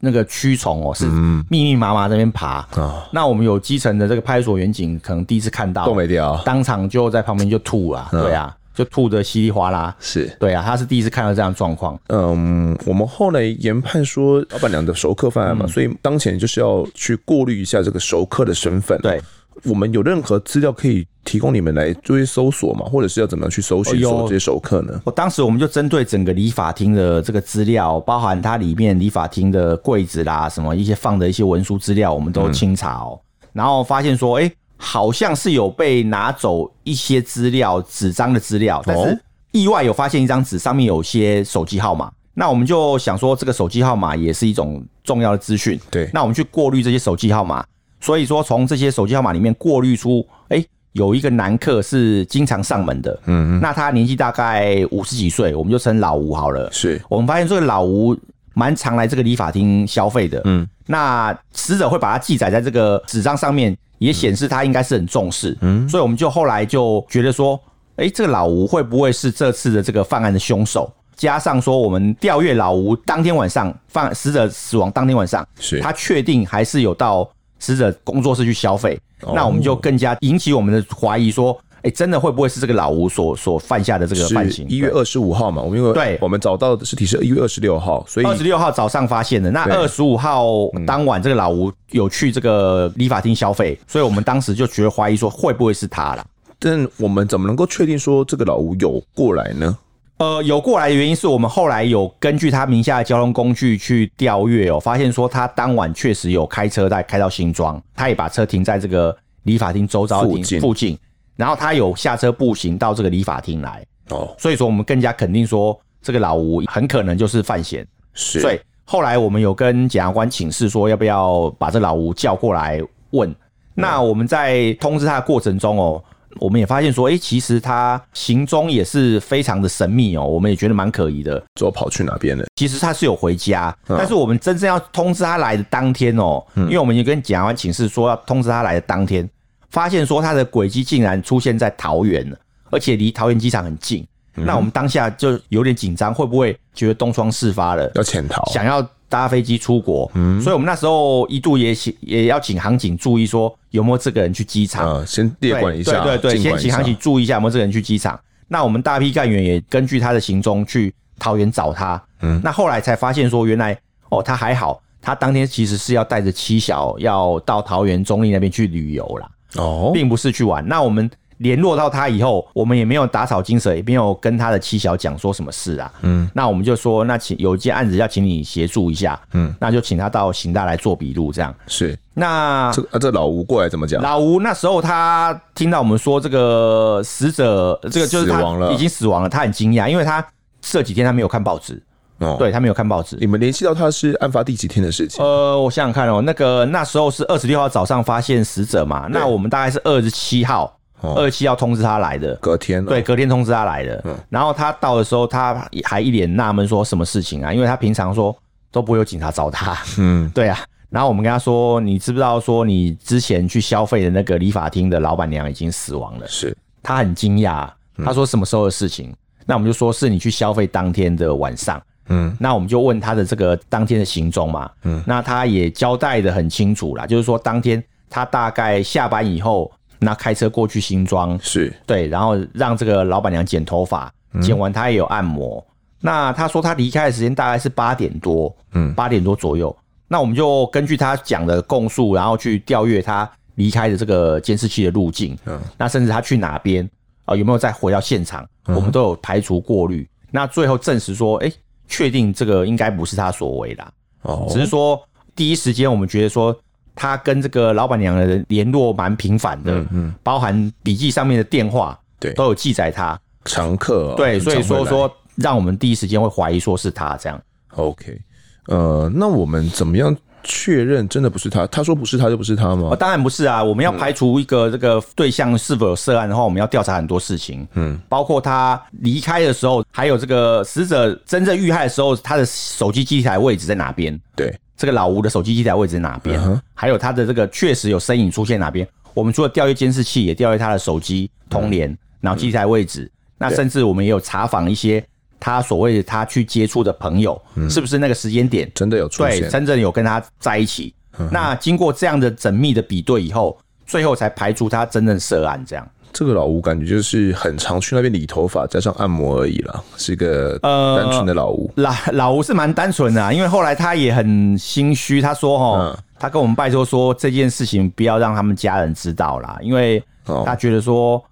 那个蛆虫哦，是密密麻麻在那边爬。那我们有基层的这个派出所员警，可能第一次看到都没掉，当场就在旁边就吐了。对啊，就吐得稀里哗啦。是对啊，他是第一次看到这样状况。嗯，我们后来研判说，老板娘的熟客犯案嘛，所以当前就是要去过滤一下这个熟客的身份。对。我们有任何资料可以提供你们来做一些搜索吗？或者是要怎么样去搜寻这些熟客呢？我当时我们就针对整个理发厅的这个资料，包含它里面理发厅的柜子啦，什么一些放的一些文书资料，我们都清查哦。然后发现说，哎，好像是有被拿走一些资料，纸张的资料，但是意外有发现一张纸上面有些手机号码。那我们就想说，这个手机号码也是一种重要的资讯。对，那我们去过滤这些手机号码。所以说，从这些手机号码里面过滤出，哎，有一个男客是经常上门的，嗯，那他年纪大概五十几岁，我们就称老吴好了。是，我们发现这个老吴蛮常来这个理发厅消费的，嗯，那死者会把它记载在这个纸张上面，也显示他应该是很重视。嗯，所以我们就后来就觉得说，哎，这个老吴会不会是这次的这个犯案的凶手？加上说，我们调阅老吴当天晚上犯死者死亡当天晚上，是。他确定还是有到死者工作室去消费，哦、那我们就更加引起我们的怀疑，说，哎，真的会不会是这个老吴所所犯下的这个犯行？一月二十五号嘛，我们因为对，我们找到的尸体是一月二十六号，所以二十六号早上发现的。那二十五号当晚，这个老吴有去这个理发厅消费，所以我们当时就觉得怀疑说，会不会是他了？但我们怎么能够确定说这个老吴有过来呢？呃，有过来的原因是我们后来有根据他名下的交通工具去调阅哦，发现说他当晚确实有开车在开到新庄，他也把车停在这个理发厅周遭附近。附近，然后他有下车步行到这个理发厅来。哦，所以说我们更加肯定说这个老吴很可能就是范闲，是，所以后来我们有跟检察官请示说要不要把这老吴叫过来问，那我们在通知他的过程中哦。我们也发现说，哎，其实他行踪也是非常的神秘哦，我们也觉得蛮可疑的。最后跑去哪边了？其实他是有回家，但是我们真正要通知他来的当天哦，因为我们也跟检察官请示说要通知他来的当天，发现说他的轨迹竟然出现在桃园，而且离桃园机场很近。那我们当下就有点紧张，会不会觉得东窗事发了，要潜逃，想要？搭飞机出国，嗯，所以我们那时候一度也请也要请航警注意说有没有这个人去机场，啊，先列管一下，对对对，先请航警注意一下有没有这个人去机场。那我们大批干员也根据他的行踪去桃园找他，嗯，那后来才发现说原来哦他还好，他当天其实是要带着妻小要到桃园中坜那边去旅游啦，哦，并不是去玩。那我们。联络到他以后，我们也没有打草惊蛇，也没有跟他的妻小讲说什么事啊。嗯，那我们就说，那请有一件案子要请你协助一下。嗯，那就请他到刑大来做笔录，这样。是。那这啊，这老吴过来怎么讲？老吴那时候他听到我们说这个死者，这个就是死亡了已经死亡了，他很惊讶，因为他这几天他没有看报纸。哦，对他没有看报纸。你们联系到他是案发第几天的事情？呃，我想想看哦，那个那时候是二十六号早上发现死者嘛，那我们大概是二十七号。二七要通知他来的，隔天对，隔天通知他来的。然后他到的时候，他还一脸纳闷，说什么事情啊？因为他平常说都不会有警察找他。嗯，对啊。然后我们跟他说：“你知不知道说你之前去消费的那个理发厅的老板娘已经死亡了？”是。他很惊讶，他说什么时候的事情？那我们就说是你去消费当天的晚上。嗯，那我们就问他的这个当天的行踪嘛。嗯，那他也交代的很清楚啦，就是说当天他大概下班以后。那开车过去新庄是对，然后让这个老板娘剪头发，剪完她也有按摩。嗯、那她说她离开的时间大概是八点多，嗯，八点多左右。那我们就根据她讲的供述，然后去调阅她离开的这个监视器的路径，嗯，那甚至她去哪边啊，有没有再回到现场，我们都有排除过滤。那最后证实说，哎，确定这个应该不是她所为啦，哦，只是说第一时间我们觉得说。他跟这个老板娘的联络蛮频繁的，嗯，嗯，包含笔记上面的电话，对，都有记载他常客，哦，对，所以说说让我们第一时间会怀疑说是他这样。OK，呃，那我们怎么样确认真的不是他？他说不是他就不是他吗？哦，当然不是啊，我们要排除一个这个对象是否有涉案的话，我们要调查很多事情，嗯，包括他离开的时候，还有这个死者真正遇害的时候，他的手机机台位置在哪边？对。这个老吴的手机机台位置在哪边？还有他的这个确实有身影出现哪边？我们除了调阅监视器，也调阅他的手机通联，然后机台位置。那甚至我们也有查访一些他所谓的他去接触的朋友，是不是那个时间点真的有出现？对，真正有跟他在一起。那经过这样的缜密的比对以后，最后才排除他真正涉案这样。这个老吴感觉就是很常去那边理头发加上按摩而已啦，是一个单纯的老吴。呃、老老吴是蛮单纯的、啊，因为后来他也很心虚，他说：“哈、嗯，他跟我们拜托说这件事情不要让他们家人知道啦，因为他觉得说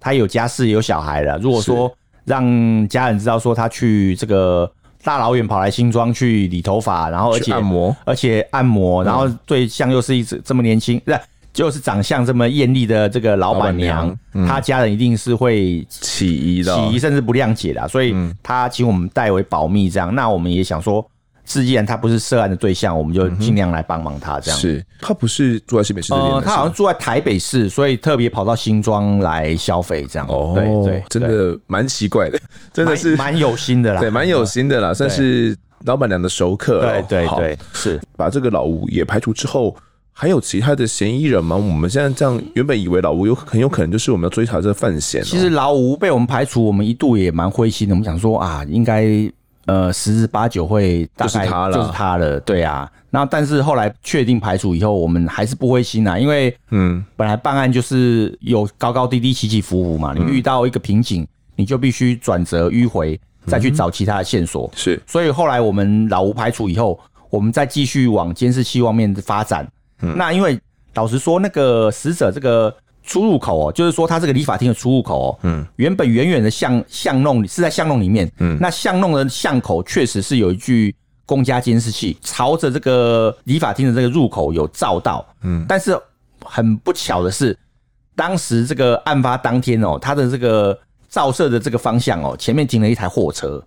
他有家室有小孩了，如果说让家人知道说他去这个大老远跑来新庄去理头发，然后而且按摩，而且按摩，然后对象又是一直这么年轻，对。”就是长相这么艳丽的这个老板娘，嗯、家人一定是会起疑的，起疑甚至不谅解的，所以她请我们代为保密。这样，那我们也想说，既然她不是涉案的对象，我们就尽量来帮忙她。这样，是她不是住在新北市这边、呃，他好像住在台北市，所以特别跑到新庄来消费。这样，哦，对对，真的蛮奇怪的，真的是蛮有心的啦，对，蛮有心的啦，算是。老板娘的熟客。对对对，是把这个老吴也排除之后，还有其他的嫌疑人吗？我们现在这样原本以为老吴有很有可能就是我们要追查这个犯嫌。其实老吴被我们排除，我们一度也蛮灰心的。我们想说啊，应该呃十之八九会大概就是他了，就是他了。对啊，那但是后来确定排除以后，我们还是不灰心啊，因为嗯，本来办案就是有高高低低、起起伏伏嘛。你遇到一个瓶颈，你就必须转折迂回，再去找其他的线索。是，所以后来我们老吴排除以后，我们再继续往监视器方面的发展。那因为老实说，那个死者这个出入口哦，就是说他这个理发厅的出入口哦，嗯，原本远远的巷巷弄是在巷弄里面，嗯，那巷弄的巷口确实是有一具公家监视器朝着这个理发厅的这个入口有照到，嗯，但是很不巧的是，当时这个案发当天哦，他的这个照射的这个方向哦，前面停了一台货车，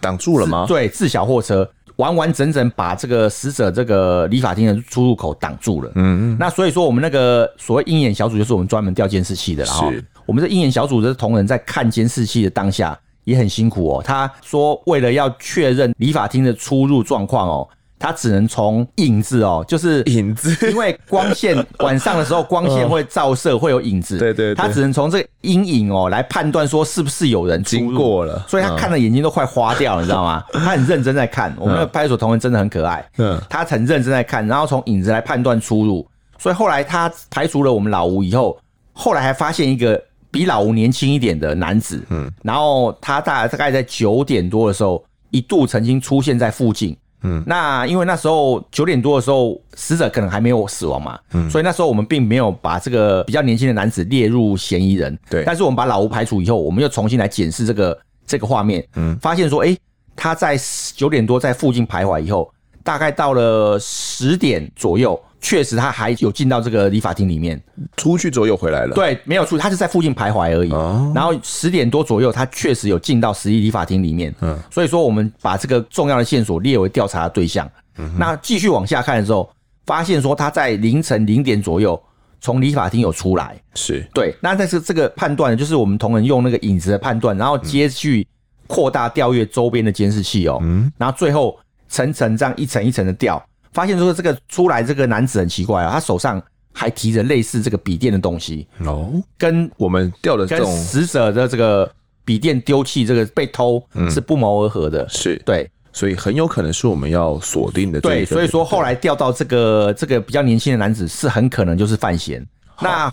挡住了吗？对，自小货车。完完整整把这个死者这个理发厅的出入口挡住了。嗯嗯。那所以说，我们那个所谓鹰眼小组就是我们专门调监视器的。然后，我们这鹰眼小组的同仁在看监视器的当下也很辛苦哦。他说，为了要确认理发厅的出入状况哦。他只能从影子哦，就是影子，因为光线晚上的时候光线会照射，会有影子。对 对，他只能从这个阴影哦来判断说是不是有人经过了，所以他看的眼睛都快花掉了，你知道吗？他很认真在看。我们的派出所同仁真的很可爱，嗯，他很认真在看，然后从影子来判断出入。所以后来他排除了我们老吴以后，后来还发现一个比老吴年轻一点的男子，嗯，然后他大概大概在九点多的时候，一度曾经出现在附近。嗯，那因为那时候九点多的时候，死者可能还没有死亡嘛，嗯，所以那时候我们并没有把这个比较年轻的男子列入嫌疑人，对。但是我们把老吴排除以后，我们又重新来检视这个这个画面，嗯，发现说，哎，他在九点多在附近徘徊以后，大概到了十点左右。确实，他还有进到这个理发厅里面，出去左右回来了。对，没有出，他是在附近徘徊而已。哦、然后十点多左右，他确实有进到十一理发厅里面。嗯，所以说我们把这个重要的线索列为调查的对象。嗯，那继续往下看的时候，发现说他在凌晨零点左右从理发厅有出来。是对，那但是这个判断就是我们同仁用那个影子的判断，然后接续扩大调阅周边的监视器哦。嗯，然后最后层层这样一层一层的掉。发现说这个出来这个男子很奇怪啊，他手上还提着类似这个笔电的东西哦，跟我们掉的这种死者的这个笔电丢弃这个被偷是不谋而合的，是对，所以很有可能是我们要锁定的。对，所以说后来调到这个这个比较年轻的男子是很可能就是范闲。那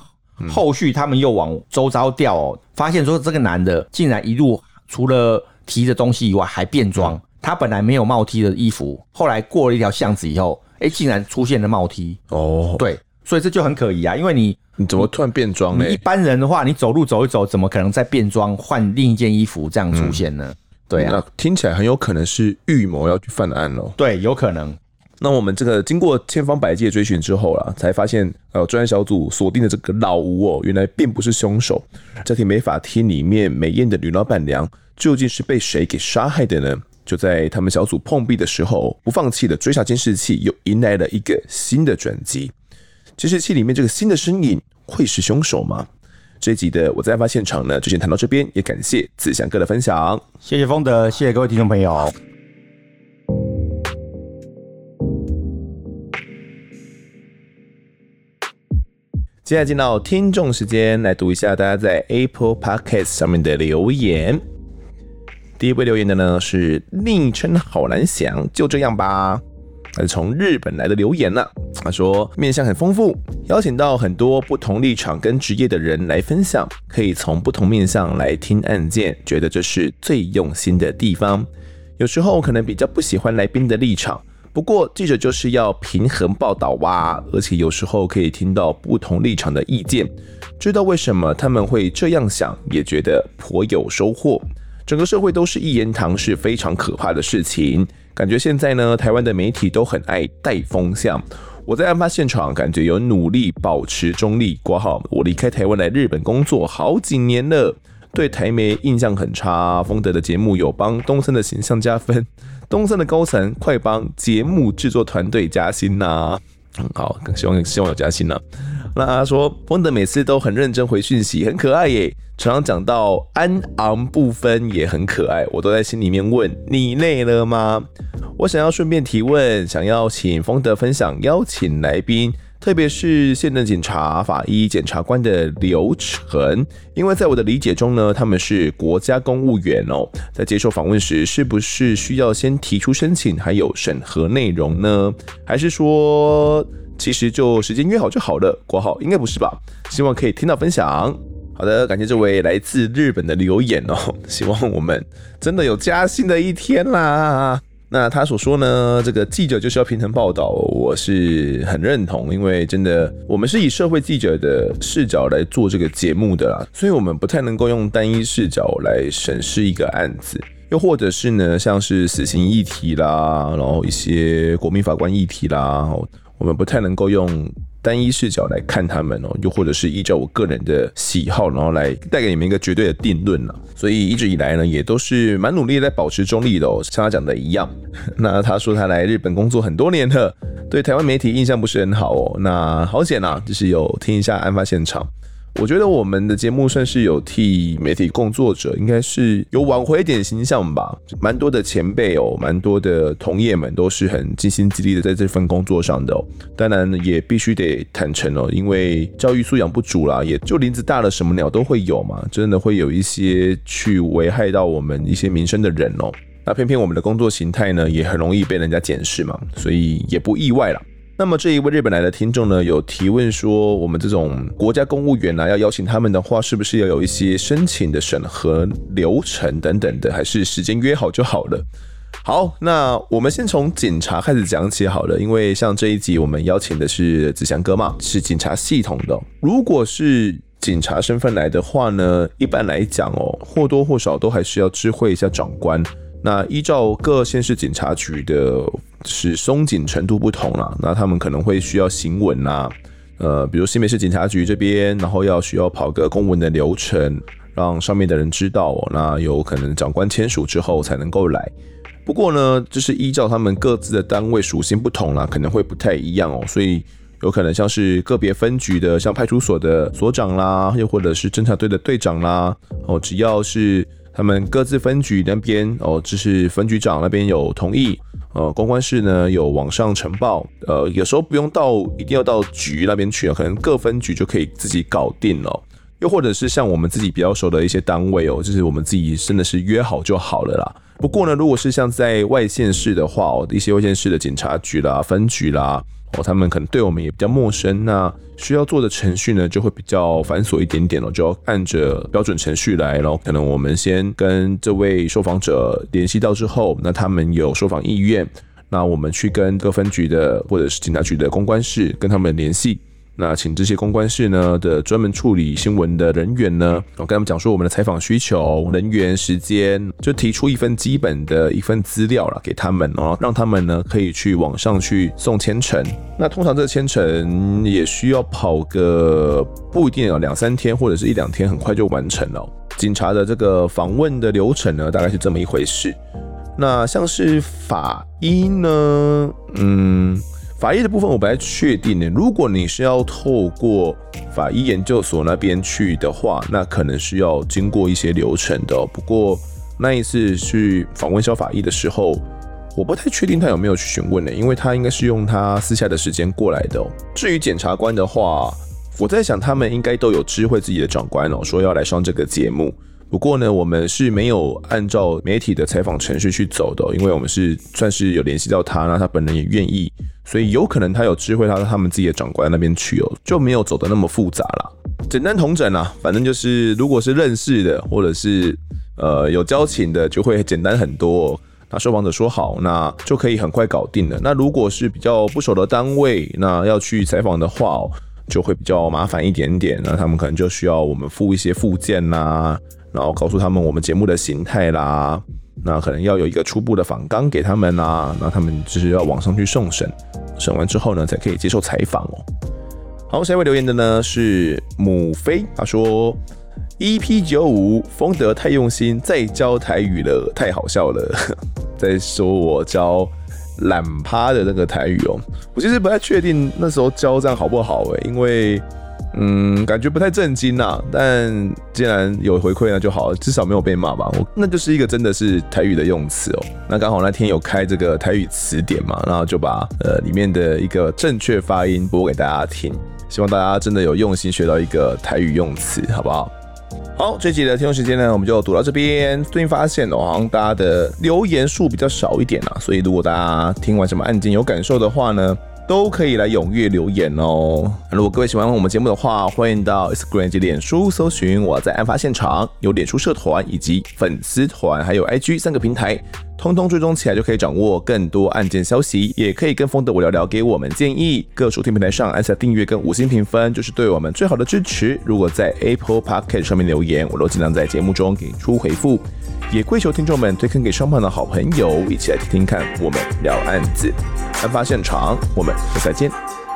后续他们又往周遭调，发现说这个男的竟然一路除了提着东西以外还变装。他本来没有帽 T 的衣服，后来过了一条巷子以后，哎、欸，竟然出现了帽 T。哦，对，所以这就很可疑啊，因为你你怎么突然变装呢？一般人的话，你走路走一走，怎么可能再变装换另一件衣服这样出现呢？嗯、对啊，那听起来很有可能是预谋要去犯案哦。对，有可能。那我们这个经过千方百计的追寻之后啦，才发现呃，专案小组锁定的这个老吴哦，原来并不是凶手。家庭美法厅里面美艳的女老板娘，究竟是被谁给杀害的呢？就在他们小组碰壁的时候，不放弃的追查监视器又迎来了一个新的转机。监视器里面这个新的身影会是凶手吗？这一集的我在案发现场呢，就先谈到这边，也感谢子祥哥的分享。谢谢丰德，谢谢各位听众朋友。接下来进到听众时间，来读一下大家在 Apple Podcast 上面的留言。第一位留言的呢是昵称好难想，就这样吧。从日本来的留言呢、他说面向很丰富，邀请到很多不同立场跟职业的人来分享，可以从不同面向来听案件，觉得这是最用心的地方。有时候可能比较不喜欢来宾的立场，不过记者就是要平衡报道哇、而且有时候可以听到不同立场的意见，知道为什么他们会这样想，也觉得颇有收获。整个社会都是一言堂，是非常可怕的事情。感觉现在呢，台湾的媒体都很爱带风向。我在案发现场，感觉有努力保持中立。括号，我离开台湾来日本工作好几年了，对台媒印象很差。丰德的节目有帮东森的形象加分，东森的高层快帮节目制作团队加薪呐、很好，希望希望有加薪呐、那他说，丰德每次都很认真回讯息，很可爱耶。常常讲到安昂部分也很可爱，我都在心里面问你累了吗？我想要顺便提问，想要请丰德分享邀请来宾，特别是现任警察、法医、检察官的流程，因为在我的理解中呢，他们是国家公务员哦，在接受访问时，是不是需要先提出申请，还有审核内容呢？还是说其实就时间约好就好了？括号应该不是吧？希望可以听到分享。好的，感谢这位来自日本的留言哦，希望我们真的有加薪的一天啦。那他所说呢，这个记者就是要平衡报道，我是很认同，因为真的我们是以社会记者的视角来做这个节目的啦，所以我们不太能够用单一视角来审视一个案子，又或者是呢，像是死刑议题啦，然后一些国民法官议题啦，我们不太能够用。单一视角来看他们哦，又或者是依照我个人的喜好，然后来带给你们一个绝对的定论了。所以一直以来呢，也都是蛮努力在保持中立的哦，像他讲的一样。那他说他来日本工作很多年了，对台湾媒体印象不是很好哦。那好险啊，就是有听一下案发现场。我觉得我们的节目算是有替媒体工作者，应该是有挽回一点形象吧。蛮多的前辈哦，蛮多的同业们都是很尽心尽力的在这份工作上的哦。当然也必须得坦诚哦，因为教育素养不足啦，也就林子大了，什么鸟都会有嘛。真的会有一些去危害到我们一些民生的人哦。那偏偏我们的工作形态呢，也很容易被人家检视嘛，所以也不意外啦。那么这一位日本来的听众呢，有提问说，我们这种国家公务员啊，要邀请他们的话，是不是要有一些申请的审核流程等等的，还是时间约好就好了？好，那我们先从警察开始讲起好了，因为像这一集我们邀请的是子祥哥嘛，是警察系统的。如果是警察身份来的话呢，一般来讲哦，或多或少都还是要知会一下长官。那依照各县市警察局的是松紧程度不同啦，那他们可能会需要行文啦，呃，比如新北市警察局这边，然后要需要跑个公文的流程，让上面的人知道哦，那有可能长官签署之后才能够来。不过呢，就是依照他们各自的单位属性不同啦，可能会不太一样哦，所以有可能像是个别分局的，像派出所的所长啦，又或者是侦查队的队长啦，哦，只要是。他们各自分局那边哦，就是分局长那边有同意，呃，公关室呢有网上呈报，呃，有时候不用到一定要到局那边去，可能各分局就可以自己搞定了。又或者是像我们自己比较熟的一些单位哦，就是我们自己真的是约好就好了啦。不过呢，如果是像在外县市的话哦，一些外县市的警察局啦、分局啦。哦，他们可能对我们也比较陌生，那需要做的程序呢，就会比较繁琐一点点哦，就要按着标准程序来，然后可能我们先跟这位受访者联系到之后，那他们有受访意愿，那我们去跟各分局的或者是警察局的公关室跟他们联系。那请这些公关室呢的专门处理新闻的人员呢，我跟他们讲说我们的采访需求、人员、时间，就提出一份基本的一份资料了给他们哦，让他们呢可以去网上去送签呈。那通常这个签呈也需要跑个不一定有两三天或者是一两天，很快就完成了。警察的这个访问的流程呢，大概是这么一回事。那像是法医呢，嗯。法医的部分我不太确定呢。如果你是要透过法医研究所那边去的话，那可能是要经过一些流程的。不过那一次去访问萧法医的时候，我不太确定他有没有去询问呢，因为他应该是用他私下的时间过来的。至于检察官的话，我在想他们应该都有知会自己的长官哦，说要来上这个节目。不过呢，我们是没有按照媒体的采访程序去走的，因为我们是算是有联系到他，那他本人也愿意，所以有可能他有知会他到他们自己的长官那边去哦，就没有走得那么复杂啦。简单同整啊，反正就是如果是认识的或者是呃有交情的，就会简单很多。那受访者说好，那就可以很快搞定了。那如果是比较不熟的单位，那要去采访的话，就会比较麻烦一点点。那他们可能就需要我们附一些附件呐。然后告诉他们我们节目的形态啦，那可能要有一个初步的访纲给他们啦，那他们就是要网上去送审，审完之后呢，才可以接受采访哦。好，下一位留言的呢是母妃，他说 EP 九五丰德太用心，再教台语了，太好笑了，在说我教懒趴的那个台语哦，我其实不太确定那时候教这样好不好诶，因为。嗯，感觉不太震惊呐。但既然有回馈那就好，至少没有被骂吧。我那就是一个真的是台语的用词哦。那刚好那天有开这个台语词典嘛，然后就把呃里面的一个正确发音播给大家听。希望大家真的有用心学到一个台语用词，好不好？好，这集的听众时间呢，我们就读到这边。最近发现哦，好像大家的留言数比较少一点啊，所以如果大家听完什么案件有感受的话呢，都可以来踊跃留言哦。如果各位喜欢我们节目的话，欢迎到 Instagram 及脸书搜寻我在案发现场，有脸书社团以及粉丝团，还有 IG 三个平台，通通追踪起来就可以掌握更多案件消息。也可以跟风的我聊聊，给我们建议。各收听平台上按下订阅跟五星评分，就是对我们最好的支持。如果在 Apple Podcast 上面留言，我都尽量在节目中给出回复。也跪求听众们推坑给双方的好朋友，一起来听听看我们聊案子。案发现场，我们下次再见。